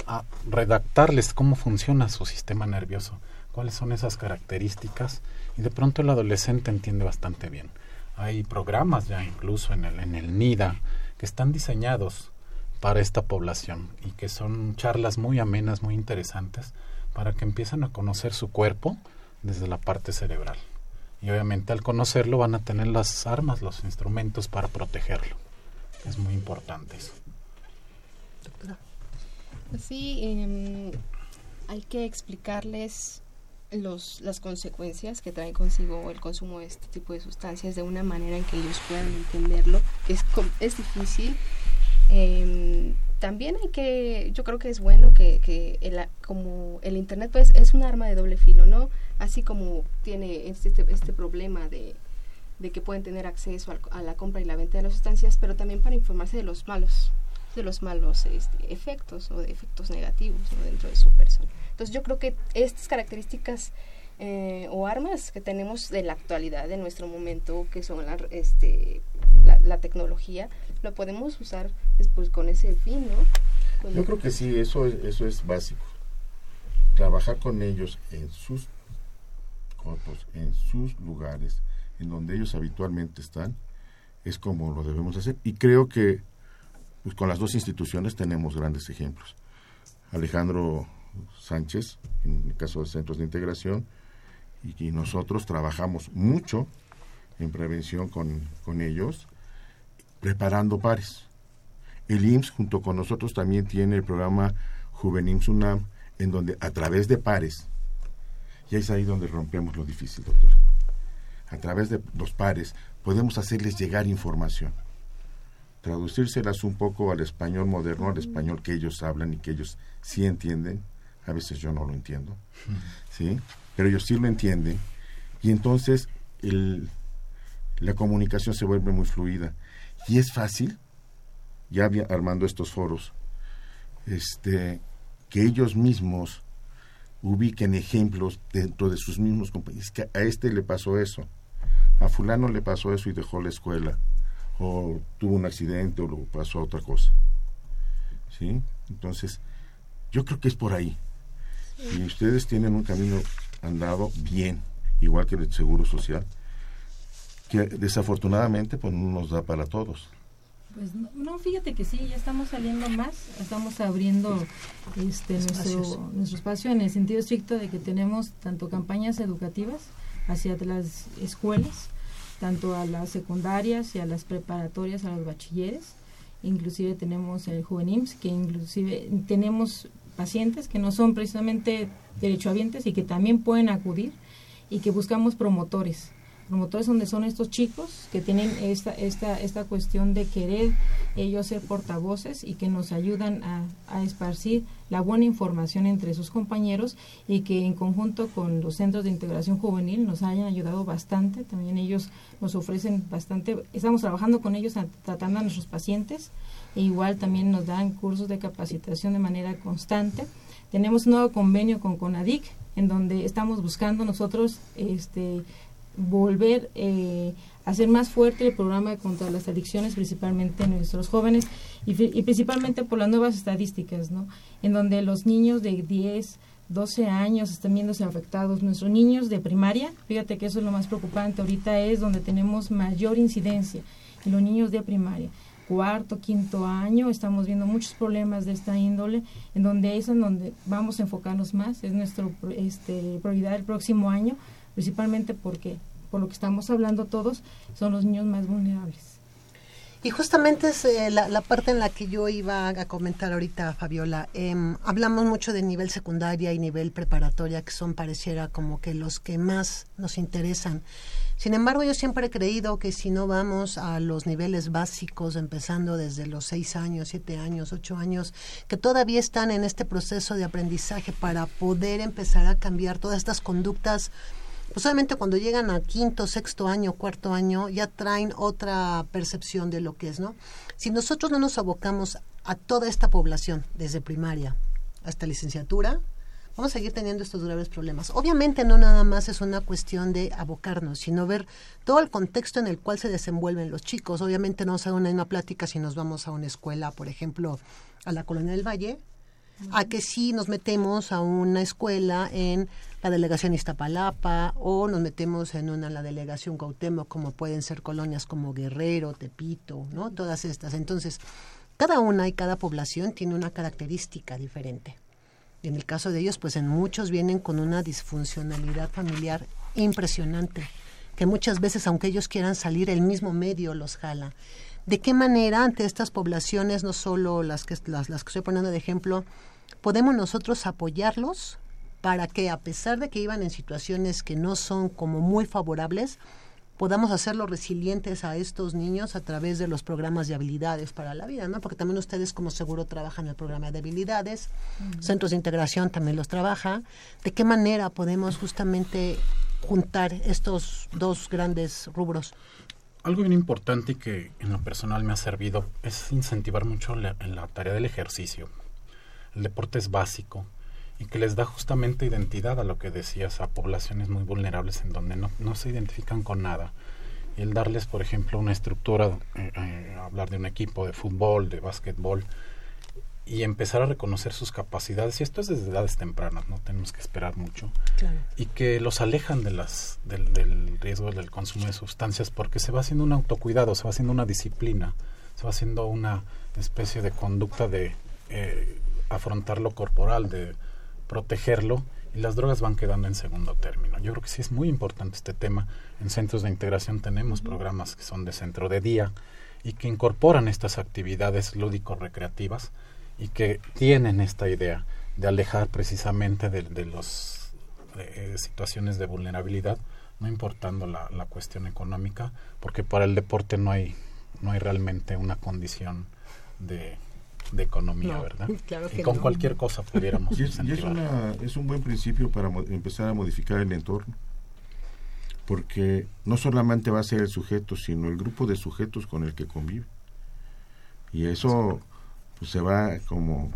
a redactarles cómo funciona su sistema nervioso, cuáles son esas características y de pronto el adolescente entiende bastante bien. Hay programas ya incluso en el, en el NIDA que están diseñados para esta población y que son charlas muy amenas, muy interesantes para que empiecen a conocer su cuerpo desde la parte cerebral. Y obviamente al conocerlo van a tener las armas, los instrumentos para protegerlo. Es muy importante eso. Sí, em, hay que explicarles los, las consecuencias que trae consigo el consumo de este tipo de sustancias de una manera en que ellos puedan entenderlo. Es, com- es difícil. Em, también hay que, yo creo que es bueno que, que el, como el Internet pues es un arma de doble filo, ¿no? Así como tiene este, este problema de, de que pueden tener acceso a la compra y la venta de las sustancias, pero también para informarse de los malos de los malos este, efectos o de efectos negativos ¿no? dentro de su persona. Entonces yo creo que estas características eh, o armas que tenemos de la actualidad, de nuestro momento, que son la, este, la, tecnología, lo podemos usar después con ese fin, ¿no? Yo creo que sí, eso, eso es básico. Trabajar con ellos en sus en sus lugares, en donde ellos habitualmente están, es como lo debemos hacer. Y creo que pues, con las dos instituciones tenemos grandes ejemplos. Alejandro Sánchez, en el caso de centros de integración, y, nosotros trabajamos mucho en prevención con, con ellos, preparando pares. El IMSS junto con nosotros también tiene el programa Juvenims UNAM, en donde a través de pares, y es ahí donde rompemos lo difícil, doctor, a través de los pares podemos hacerles llegar información, traducírselas un poco al español moderno, al español que ellos hablan y que ellos sí entienden, a veces yo no lo entiendo, ¿sí? pero ellos sí lo entienden, y entonces el, la comunicación se vuelve muy fluida. Y es fácil, ya armando estos foros, este, que ellos mismos ubiquen ejemplos dentro de sus mismos compañeros. Que a este le pasó eso, a fulano le pasó eso y dejó la escuela, o tuvo un accidente o lo pasó a otra cosa. ¿Sí? Entonces, yo creo que es por ahí. Y ustedes tienen un camino andado bien, igual que el Seguro Social, que desafortunadamente pues no nos da para todos. Pues no, fíjate que sí, ya estamos saliendo más, estamos abriendo este nuestro, nuestro espacio en el sentido estricto de que tenemos tanto campañas educativas hacia las escuelas, tanto a las secundarias y a las preparatorias, a los bachilleres, inclusive tenemos el Juvenims, que inclusive tenemos pacientes que no son precisamente derechohabientes y que también pueden acudir y que buscamos promotores promotores donde son estos chicos que tienen esta, esta, esta cuestión de querer ellos ser portavoces y que nos ayudan a, a, esparcir la buena información entre sus compañeros y que en conjunto con los centros de integración juvenil nos hayan ayudado bastante. También ellos nos ofrecen bastante, estamos trabajando con ellos tratando a nuestros pacientes e igual también nos dan cursos de capacitación de manera constante. Tenemos un nuevo convenio con CONADIC en donde estamos buscando nosotros este volver eh, a hacer más fuerte el programa contra las adicciones, principalmente en nuestros jóvenes y, principalmente por las nuevas estadísticas, ¿no? En donde los niños de 10, 12 años están viéndose afectados. Nuestros niños de primaria, fíjate que eso es lo más preocupante, ahorita es donde tenemos mayor incidencia, en los niños de primaria. Cuarto, quinto año, estamos viendo muchos problemas de esta índole, en donde es en donde vamos a enfocarnos más, es nuestra este, prioridad el próximo año, principalmente porque, por lo que estamos hablando todos, son los niños más vulnerables. Y justamente es eh, la, parte en la que yo iba a comentar ahorita, Fabiola. Em, hablamos mucho de nivel secundaria y nivel preparatoria, que son pareciera como que los que más nos interesan. Sin embargo, yo siempre he creído que si no vamos a los niveles básicos, empezando desde los seis años, siete años, ocho años, que todavía están en este proceso de aprendizaje para poder empezar a cambiar todas estas conductas pues obviamente cuando llegan a quinto, sexto año, cuarto año, ya traen otra percepción de lo que es, ¿no? Si nosotros no nos abocamos a toda esta población, desde primaria hasta licenciatura, vamos a seguir teniendo estos graves problemas. Obviamente no nada más es una cuestión de abocarnos, sino ver todo el contexto en el cual se desenvuelven los chicos. Obviamente no se una misma plática si nos vamos a una escuela, por ejemplo, a la Colonia del Valle, a que si nos metemos a una escuela en la delegación Iztapalapa o nos metemos en una la delegación Cuauhtémoc como pueden ser colonias como Guerrero, Tepito, ¿no? Todas estas. Entonces, cada una y cada población tiene una característica diferente. En el caso de ellos, pues en muchos vienen con una disfuncionalidad familiar impresionante, que muchas veces, aunque ellos quieran salir, el mismo medio los jala de qué manera ante estas poblaciones, no solo las que, las, las que estoy poniendo de ejemplo, podemos nosotros apoyarlos para que a pesar de que iban en situaciones que no son como muy favorables, podamos hacerlos resilientes a estos niños a través de los programas de habilidades para la vida, ¿no? Porque también ustedes como seguro trabajan el programa de habilidades, centros de integración también los trabaja. ¿De qué manera podemos justamente juntar estos dos grandes rubros? Algo bien importante y que en lo personal me ha servido es incentivar mucho en la tarea del ejercicio. El deporte es básico y que les da justamente identidad a lo que decías, a poblaciones muy vulnerables en donde no, no se identifican con nada. El darles, por ejemplo, una estructura, eh, eh, hablar de un equipo de fútbol, de básquetbol, y empezar a reconocer sus capacidades. Y esto es desde edades tempranas, no tenemos que esperar mucho. Y que los alejan de las, del, del, riesgo del consumo de sustancias porque se va haciendo un autocuidado, se va haciendo una disciplina, se va haciendo una especie de conducta de eh, afrontar lo corporal, de protegerlo. Y las drogas van quedando en segundo término. Yo creo que sí es muy importante este tema. En centros de integración tenemos programas que son de centro de día y que incorporan estas actividades lúdico-recreativas y que tienen esta idea de alejar precisamente de, de las eh, situaciones de vulnerabilidad, no importando la, la, cuestión económica, porque para el deporte no hay, no hay realmente una condición de, de economía, No, ¿verdad? claro y que con no. cualquier cosa pudiéramos Y es, y es una- es un buen principio para empezar a modificar el entorno. Porque no solamente va a ser el sujeto, sino el grupo de sujetos con el que convive. Y eso pues, se va como,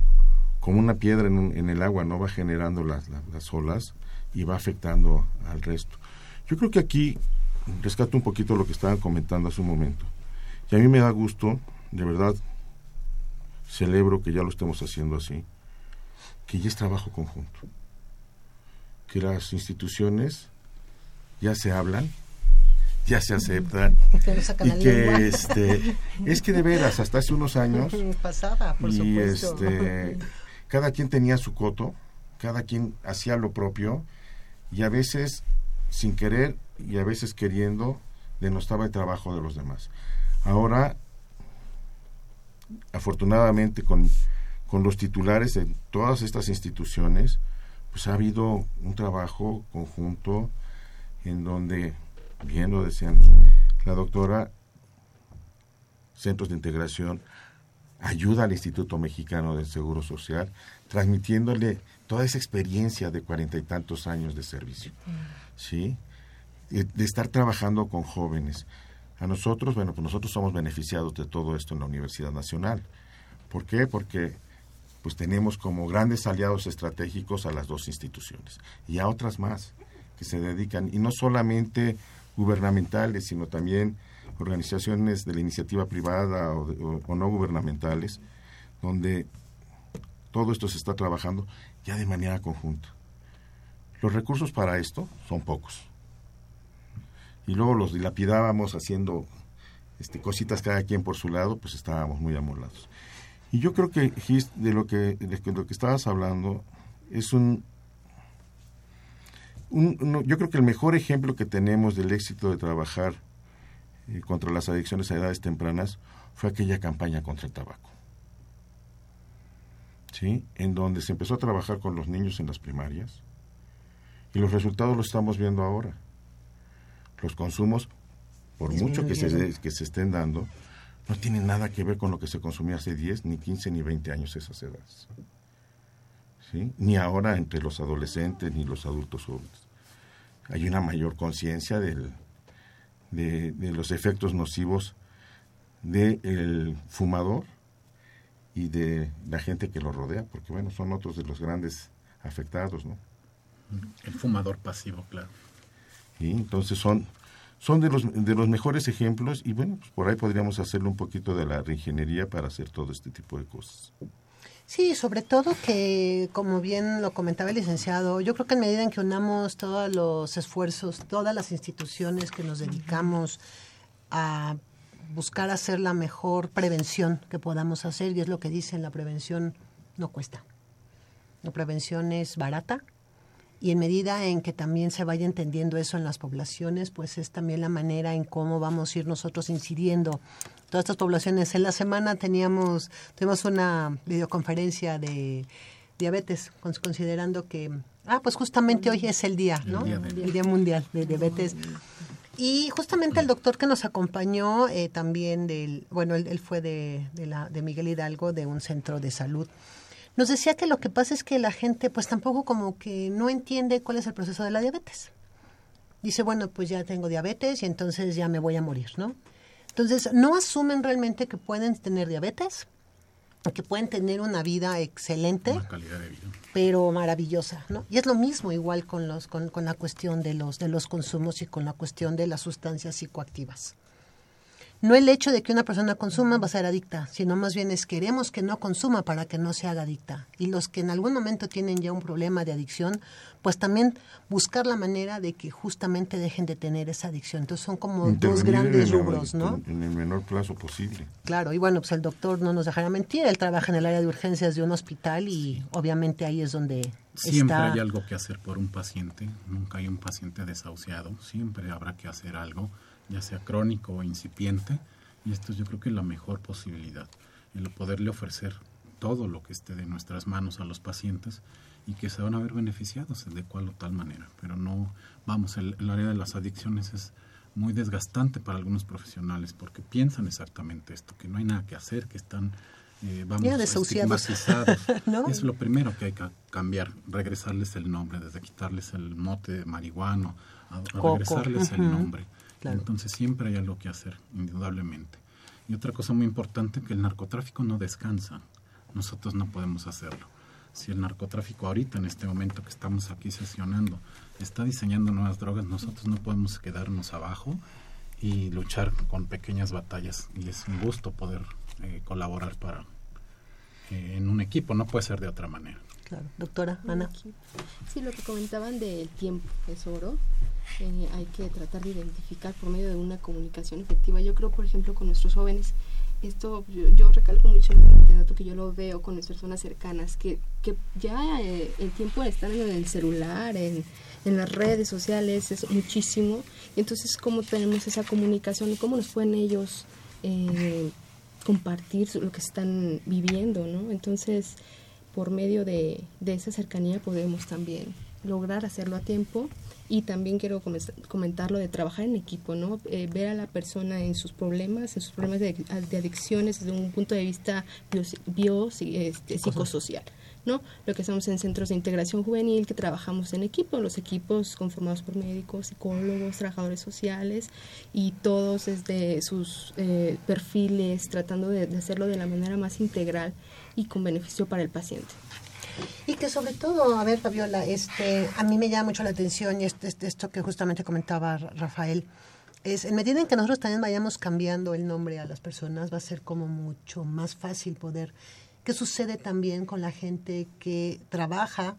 como una piedra en, el agua, no va generando las, las, las olas y va afectando al resto. Yo creo que aquí rescato un poquito lo que estaban comentando hace un momento. Y a mí me da gusto, de verdad, celebro que ya lo estemos haciendo así, que ya es trabajo conjunto, que las instituciones ya se hablan, ya se aceptan Que y que este es que de veras hasta hace unos años Pasaba, por y supuesto. este cada quien tenía su coto, cada quien hacía lo propio y a veces sin querer y a veces queriendo denostaba el trabajo de los demás. Ahora afortunadamente con, con los titulares de todas estas instituciones, pues ha habido un trabajo conjunto en donde, bien lo decían la doctora, centros de integración, ayuda al Instituto Mexicano del Seguro Social, transmitiéndole toda esa experiencia de cuarenta y tantos años de servicio, ¿sí? De, de estar trabajando con jóvenes. A nosotros, bueno, pues nosotros somos beneficiados de todo esto en la Universidad Nacional. ¿Por qué? Porque pues tenemos como grandes aliados estratégicos a las dos instituciones y a otras más que se dedican, y no solamente gubernamentales, sino también organizaciones de la iniciativa privada o, no gubernamentales, donde todo esto se está trabajando ya de manera conjunta. Los recursos para esto son pocos. Y luego los dilapidábamos haciendo este, cositas cada quien por su lado, pues estábamos muy amolados. Y yo creo que, Gis, de lo que, de lo que estabas hablando es un, un- yo creo que el mejor ejemplo que tenemos del éxito de trabajar eh, contra las adicciones a edades tempranas fue aquella campaña contra el tabaco. ¿Sí? En donde se empezó a trabajar con los niños en las primarias y los resultados los estamos viendo ahora. Los consumos, por mucho que se, que se estén dando, no tienen nada que ver con lo que se consumía hace 10, ni 15, ni 20 años esas edades. ¿Sí? Ni ahora entre los adolescentes ni los adultos jóvenes. Hay una mayor conciencia de, de los efectos nocivos del fumador y de la gente que lo rodea, porque bueno, son otros de los grandes afectados, ¿no? El fumador pasivo, claro. Y entonces son, son de, los, de los mejores ejemplos y bueno, pues por ahí podríamos hacerle un poquito de la reingeniería para hacer todo este tipo de cosas. Sí, sobre todo que, como bien lo comentaba el licenciado, yo creo que en medida en que unamos todos los esfuerzos, todas las instituciones que nos dedicamos a buscar hacer la mejor prevención que podamos hacer, y es lo que dicen, la prevención no cuesta. La prevención es barata y en medida en que también se vaya entendiendo eso en las poblaciones, pues es también la manera en cómo vamos a ir nosotros incidiendo todas estas poblaciones. En la semana teníamos tuvimos una videoconferencia de diabetes, cons- considerando que ah, pues justamente hoy es el día, ¿no? Día El Día Mundial de Diabetes. Y justamente el doctor que nos acompañó eh, también del, bueno, él, él fue de, de, la, de Miguel Hidalgo, de un centro de salud. Nos decía que lo que pasa es que la gente pues tampoco como que no entiende cuál es el proceso de la diabetes. Dice, bueno, pues ya tengo diabetes y entonces ya me voy a morir, ¿no? Entonces, no asumen realmente que pueden tener diabetes, que pueden tener una vida excelente, Una calidad de vida. pero maravillosa, ¿no? Y es lo mismo igual con los con, con la cuestión de los de los consumos y con la cuestión de las sustancias psicoactivas. No el hecho de que una persona consuma va a ser adicta, sino más bien es queremos que no consuma para que no se haga adicta. Y los que en algún momento tienen ya un problema de adicción, pues también buscar la manera de que justamente dejen de tener esa adicción. Entonces son como dos grandes en el- rubros, ¿no? En el menor plazo posible. Claro, y bueno, pues el doctor no nos dejará mentir, él trabaja en el área de urgencias de un hospital y obviamente ahí es donde Siempre está... hay algo que hacer por un paciente, nunca hay un paciente desahuciado, siempre habrá que hacer algo, ya sea crónico o incipiente, y esto yo creo que es la mejor posibilidad, el poderle ofrecer todo lo que esté de nuestras manos a los pacientes y que se van a ver beneficiados de cual o tal manera. Pero no, vamos, el, el área de las adicciones es muy desgastante para algunos profesionales porque piensan exactamente esto, que no hay nada que hacer, que están, eh, vamos, Ya desahuciados. estigmatizados. ¿No? Es lo primero que hay que cambiar, regresarles el nombre, desde quitarles el mote de marihuano, a, regresarles el nombre. Claro. Entonces siempre hay algo que hacer, indudablemente. Y otra cosa muy importante, que el narcotráfico no descansa. Nosotros no podemos hacerlo. Si el narcotráfico ahorita, en este momento que estamos aquí sesionando, está diseñando nuevas drogas, nosotros no podemos quedarnos abajo y luchar con pequeñas batallas. Y es un gusto poder eh, colaborar para eh, en un equipo, no puede ser de otra manera. Claro. Doctora, Ana. Sí, lo que comentaban del tiempo es oro. Hay que tratar de identificar por medio de una comunicación efectiva. Yo creo, por ejemplo, con nuestros jóvenes, esto yo, yo recalco mucho el dato que yo lo veo con nuestras personas cercanas, que, que ya eh, el tiempo de estar en el celular, en, en las redes sociales, es muchísimo. Entonces, ¿cómo tenemos esa comunicación cómo nos pueden ellos eh, compartir lo que están viviendo, ¿no? Entonces, por medio de, de esa cercanía podemos también lograr hacerlo a tiempo y también quiero comen- comentar lo de trabajar en equipo, ¿no? Eh, ver a la persona en sus problemas, en sus problemas de, de adicciones desde un punto de vista bio, este, psicosocial, ¿no? Lo que hacemos en centros de integración juvenil, que trabajamos en equipo, los equipos conformados por médicos, psicólogos, trabajadores sociales y todos desde sus eh, perfiles, tratando de, de hacerlo de la manera más integral y con beneficio para el paciente. Y que sobre todo, a ver, Fabiola, este, a mí me llama mucho la atención y este, este- esto que justamente comentaba Ra- Rafael, es en medida en que nosotros también vayamos cambiando el nombre a las personas, va a ser como mucho más fácil poder. ¿Qué sucede también con la gente que trabaja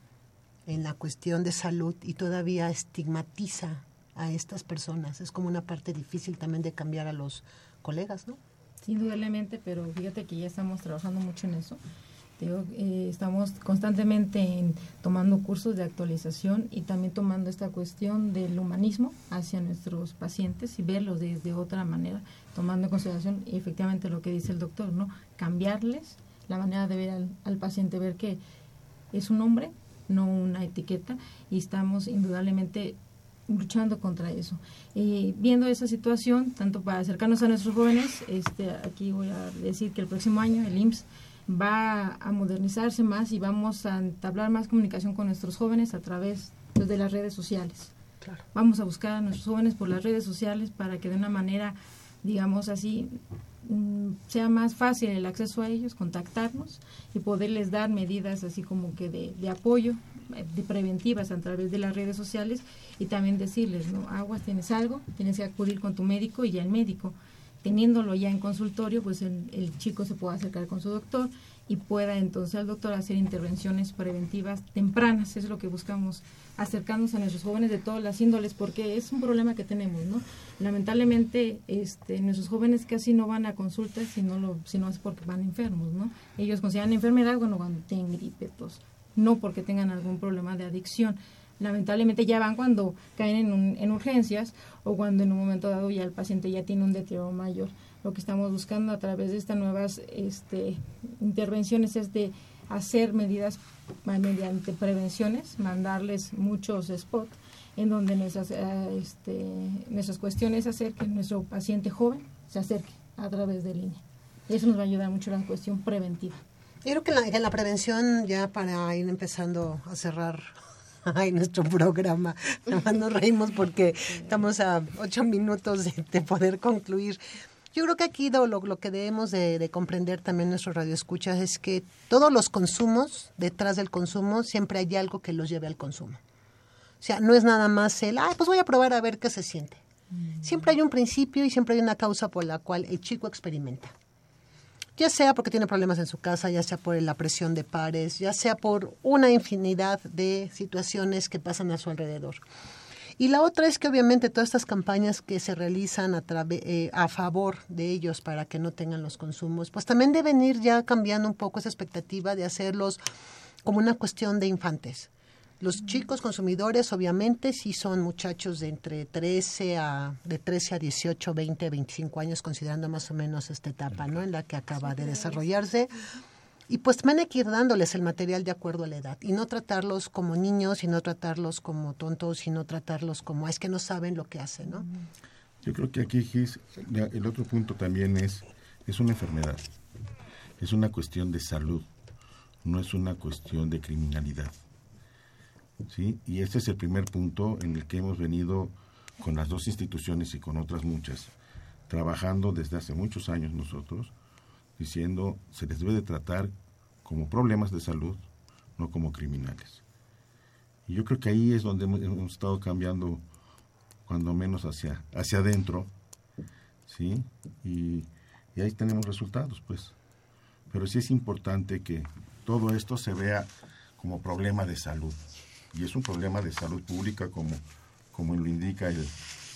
en la cuestión de salud y todavía estigmatiza a estas personas? Es como una parte difícil también de cambiar a los colegas, ¿no? Indudablemente, pero fíjate que ya estamos trabajando mucho en eso. Eh, estamos constantemente en- tomando cursos de actualización y también tomando esta cuestión del humanismo hacia nuestros pacientes y verlos desde otra manera, tomando en consideración efectivamente lo que dice el doctor, ¿no? Cambiarles la manera de ver al, paciente, ver que es un hombre, no una etiqueta, y estamos indudablemente luchando contra eso. Viendo esa situación, tanto para acercarnos a nuestros jóvenes, este, aquí voy a decir que el próximo año el IMSS va a modernizarse más y vamos a entablar más comunicación con nuestros jóvenes a través pues, de las redes sociales. Claro. Vamos a buscar a nuestros jóvenes por las redes sociales para que de una manera, digamos así, mm, sea más fácil el acceso a ellos, contactarnos y poderles dar medidas así como que de, de apoyo, eh, de preventivas a través de las redes sociales y también decirles, ¿no? Aguas, tienes algo, tienes que acudir con tu médico y ya el médico, teniéndolo ya en consultorio, pues el, el chico se puede acercar con su doctor y pueda entonces al doctor hacer intervenciones preventivas tempranas, es lo que buscamos, acercarnos a nuestros jóvenes de todas las índoles, porque es un problema que tenemos, ¿no? Lamentablemente, este, nuestros jóvenes casi no van a consultas si no, lo, si no es porque van enfermos, ¿no? Ellos consideran enfermedad bueno, cuando tienen gripe, tos, no porque tengan algún problema de adicción. Lamentablemente ya van cuando caen en, en urgencias o cuando en un momento dado ya el paciente ya tiene un deterioro mayor. Lo que estamos buscando a través de estas nuevas este, intervenciones es de hacer medidas mediante prevenciones, mandarles muchos spots en donde nuestras, eh, este, nuestras cuestiones hacer que nuestro paciente joven se acerque a través de línea. Eso nos va a ayudar mucho en la cuestión preventiva. Yo creo que que la prevención, ya para ir empezando a cerrar ay, nuestro programa, nada más nos reímos porque estamos a ocho minutos de, de poder concluir. Yo creo que aquí lo, lo, que debemos de, comprender también nuestros radioescuchas es que todos los consumos, detrás del consumo, siempre hay algo que los lleve al consumo. O sea, no es nada más el, ay, pues voy a probar a ver qué se siente. Mm. Siempre hay un principio y siempre hay una causa por la cual el chico experimenta. Ya sea porque tiene problemas en su casa, ya sea por la presión de pares, ya sea por una infinidad de situaciones que pasan a su alrededor. Y la otra es que obviamente todas estas campañas que se realizan a, eh, a favor de ellos para que no tengan los consumos, pues también deben ir ya cambiando un poco esa expectativa de hacerlos como una cuestión de infantes. Los chicos consumidores, obviamente, sí son muchachos de entre 13 a, de 13 a 18, 20, 25 años, considerando más o menos esta etapa, ¿no? En la que acaba de desarrollarse. Y pues hay que ir dándoles el material de acuerdo a la edad y no tratarlos como niños y no tratarlos como tontos y no tratarlos como es que no saben lo que hacen, ¿no? Yo creo que aquí, Gis, el otro punto también es, es una enfermedad, es una cuestión de salud, no es una cuestión de criminalidad. ¿Sí? Y este es el primer punto en el que hemos venido con las dos instituciones y con otras muchas, trabajando desde hace muchos años nosotros, diciendo se les debe de tratar como problemas de salud, no como criminales. Y yo creo que ahí es donde hemos, estado cambiando, cuando menos hacia, hacia adentro, ¿sí? Y, y ahí tenemos resultados, pues. Pero sí es importante que todo esto se vea como problema de salud y es un problema de salud pública como, como lo indica el,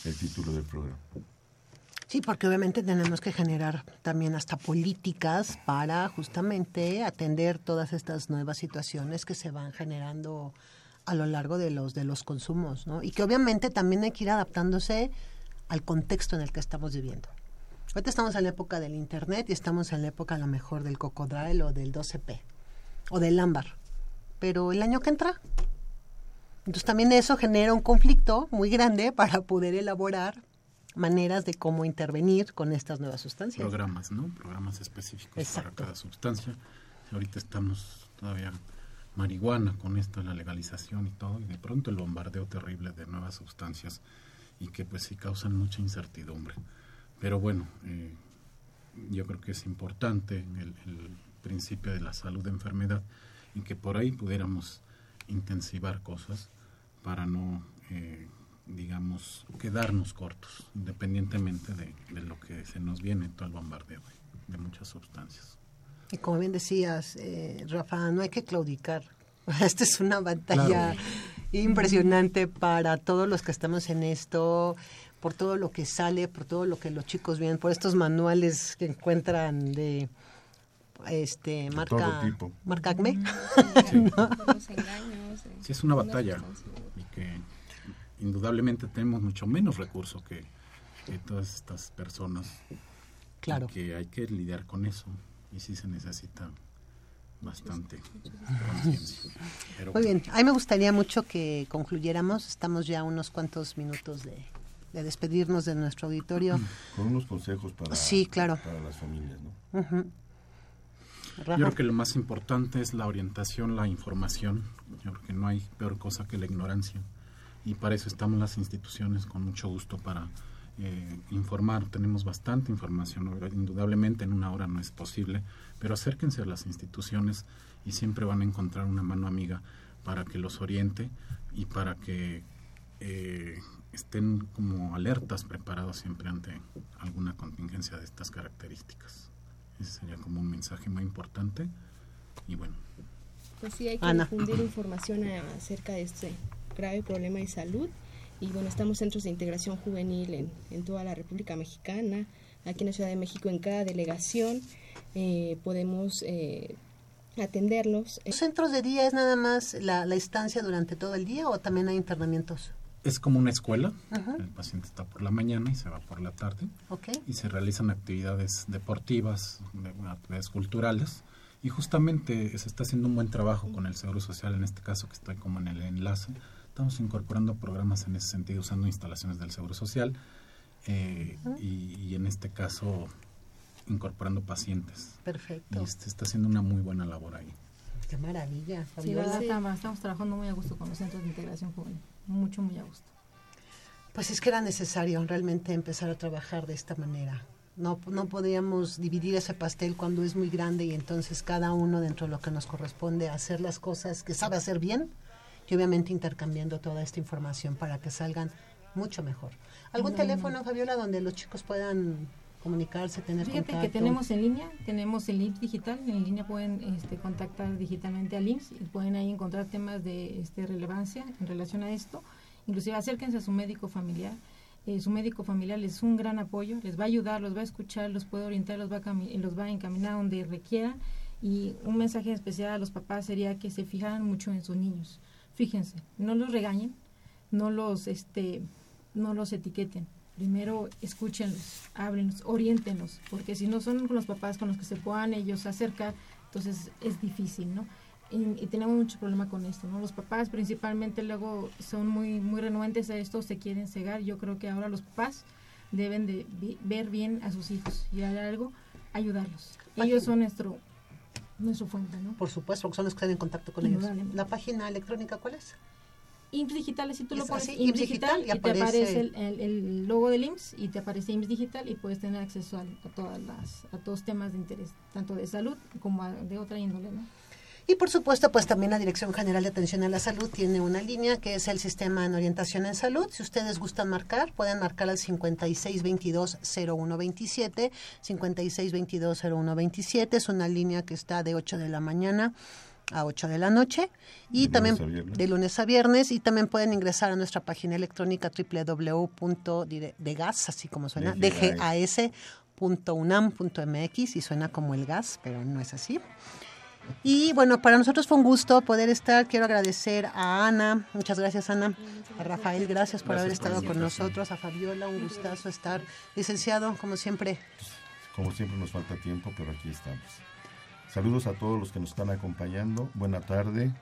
el título del programa. Sí, porque obviamente tenemos que generar también hasta políticas para justamente atender todas estas nuevas situaciones que se van generando a lo largo de los de los consumos, ¿no? Y que obviamente también hay que ir adaptándose al contexto en el que estamos viviendo. Ahorita estamos en la época del internet y estamos en la época a lo mejor del cocodrilo o del 12P o del ámbar. Pero el año que entra entonces también eso genera un conflicto muy grande para poder elaborar maneras de cómo intervenir con estas nuevas sustancias. Programas, ¿no? Programas específicos para cada sustancia. Ahorita estamos todavía marihuana con esto, la legalización y todo, y de pronto el bombardeo terrible de nuevas sustancias y que pues sí causan mucha incertidumbre. Pero bueno, eh, yo creo que es importante el, el principio de la salud de enfermedad y que por ahí pudiéramos intensivar cosas para no, eh, digamos, quedarnos cortos, independientemente de, lo que se nos viene todo el bombardeo de, muchas sustancias. Y como bien decías, eh, Rafa, no hay que claudicar. Esta es una batalla impresionante para todos los que estamos en esto, por todo lo que sale, por todo lo que los chicos ven, por estos manuales que encuentran de este marca marca Acme. Sí. es una batalla y que indudablemente tenemos mucho menos recursos que, todas estas personas. Claro. que hay que lidiar con eso y sí se necesita bastante. Muy bien, a mí me gustaría mucho que concluyéramos, estamos ya unos cuantos minutos de, despedirnos de nuestro auditorio. Con unos consejos para, sí, claro. para las familias, ¿no? Yo creo que lo más importante es la orientación, la información. Yo creo que no hay peor cosa que la ignorancia. Y para eso estamos las instituciones con mucho gusto para eh, informar. Tenemos bastante información. Indudablemente en una hora no es posible, pero acérquense a las instituciones y siempre van a encontrar una mano amiga para que los oriente y para que eh, estén como alertas, preparados siempre ante alguna contingencia de estas características. Ese sería como un mensaje muy importante. Y bueno. Pues sí, hay que difundir información acerca de este grave problema de salud. Y bueno, estamos centros de integración juvenil en, en toda la República Mexicana, aquí en la Ciudad de México, en cada delegación. Eh, podemos eh, atenderlos. ¿Los centros de día es nada más la, la estancia durante todo el día o también hay internamientos? Es como una escuela. El paciente está por la mañana y se va por la tarde. Y se realizan actividades deportivas, actividades culturales. Y justamente se está haciendo un buen trabajo con el Seguro Social, en este caso que estoy como en el enlace. Estamos incorporando programas en ese sentido, usando instalaciones del Seguro Social. Eh, y, en este caso incorporando pacientes. Perfecto. Y se está haciendo una muy buena labor ahí. Qué maravilla. Sí, estamos, estamos trabajando muy a gusto con los centros de integración juvenil mucho, muy a gusto. Pues es que era necesario realmente empezar a trabajar de esta manera. No, no podríamos dividir ese pastel cuando es muy grande y entonces cada uno dentro de lo que nos corresponde hacer las cosas que sabe hacer bien y obviamente intercambiando toda esta información para que salgan mucho mejor. ¿Algún teléfono, Fabiola, donde los chicos puedan comunicarse, tener Fíjate que tenemos en línea, tenemos el IMSS digital, en línea pueden este, contactar digitalmente al IMSS y pueden ahí encontrar temas de este, relevancia en relación a esto. Inclusive acérquense a su médico familiar. Eh, su médico familiar es un gran apoyo, les va a ayudar, los va a escuchar, los puede orientar, los va a, los va a encaminar donde requieran. Y un mensaje especial a los papás sería que se fijaran mucho en sus niños. Fíjense, no los regañen, no los, este, no los etiqueten primero escúchenlos, háblenlos, oriéntenos, porque si no son con los papás con los que se puedan ellos acercar, entonces es difícil, ¿no? Y, tenemos mucho problema con esto, ¿no? Los papás principalmente luego son muy muy renuentes a esto, se quieren cegar. Yo creo que ahora los papás deben de ver bien a sus hijos y hay algo, ayudarlos. Ellos son nuestro nuestro fuente, ¿no? Por supuesto, porque son los que están en contacto con ellos. ¿La página electrónica cuál es? IMSS Digital, si tú lo pones IMSS Digital, y, te aparece el, el, logo del IMSS y te aparece IMSS Digital y puedes tener acceso a, todas las, a todos temas de interés, tanto de salud como de otra índole, ¿no? Y por supuesto, pues también la Dirección General de Atención a la Salud tiene una línea que es el Sistema en Orientación en Salud. Si ustedes gustan marcar, pueden marcar al 5622-0127. 5622-0127 es una línea que está de 8 de la mañana a 8 de la noche y también de lunes a viernes y también pueden ingresar a nuestra página electrónica www.degas, así como suena, dgas.unam.mx y suena como el gas, pero no es así. Y bueno, para nosotros fue un gusto poder estar. Quiero agradecer a Ana, muchas gracias Ana, a Rafael, gracias por haber estado con nosotros, a Fabiola, un gustazo estar. Licenciado, como siempre. Como siempre nos falta tiempo, pero aquí estamos. Saludos a todos los que nos están acompañando. Buena tarde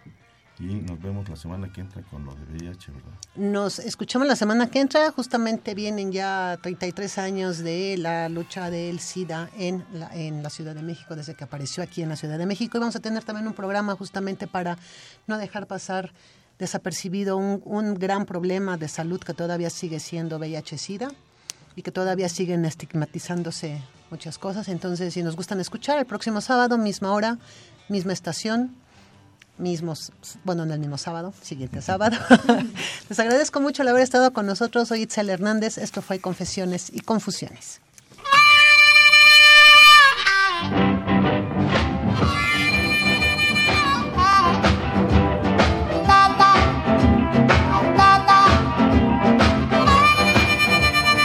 y nos vemos la semana que entra con lo de VIH, ¿verdad? Nos escuchamos la semana que entra. Justamente vienen ya 33 años de la lucha del SIDA en la, en la Ciudad de México, desde que apareció aquí en la Ciudad de México. Y vamos a tener también un programa justamente para no dejar pasar desapercibido un, un gran problema de salud que todavía sigue siendo VIH-SIDA y que todavía siguen estigmatizándose muchas cosas. Entonces, si nos gustan escuchar, el próximo sábado, misma hora, misma estación, mismos, bueno, no el mismo sábado, siguiente sábado. Les agradezco mucho el haber estado con nosotros. Soy Itzel Hernández. Esto fue Confesiones y Confusiones.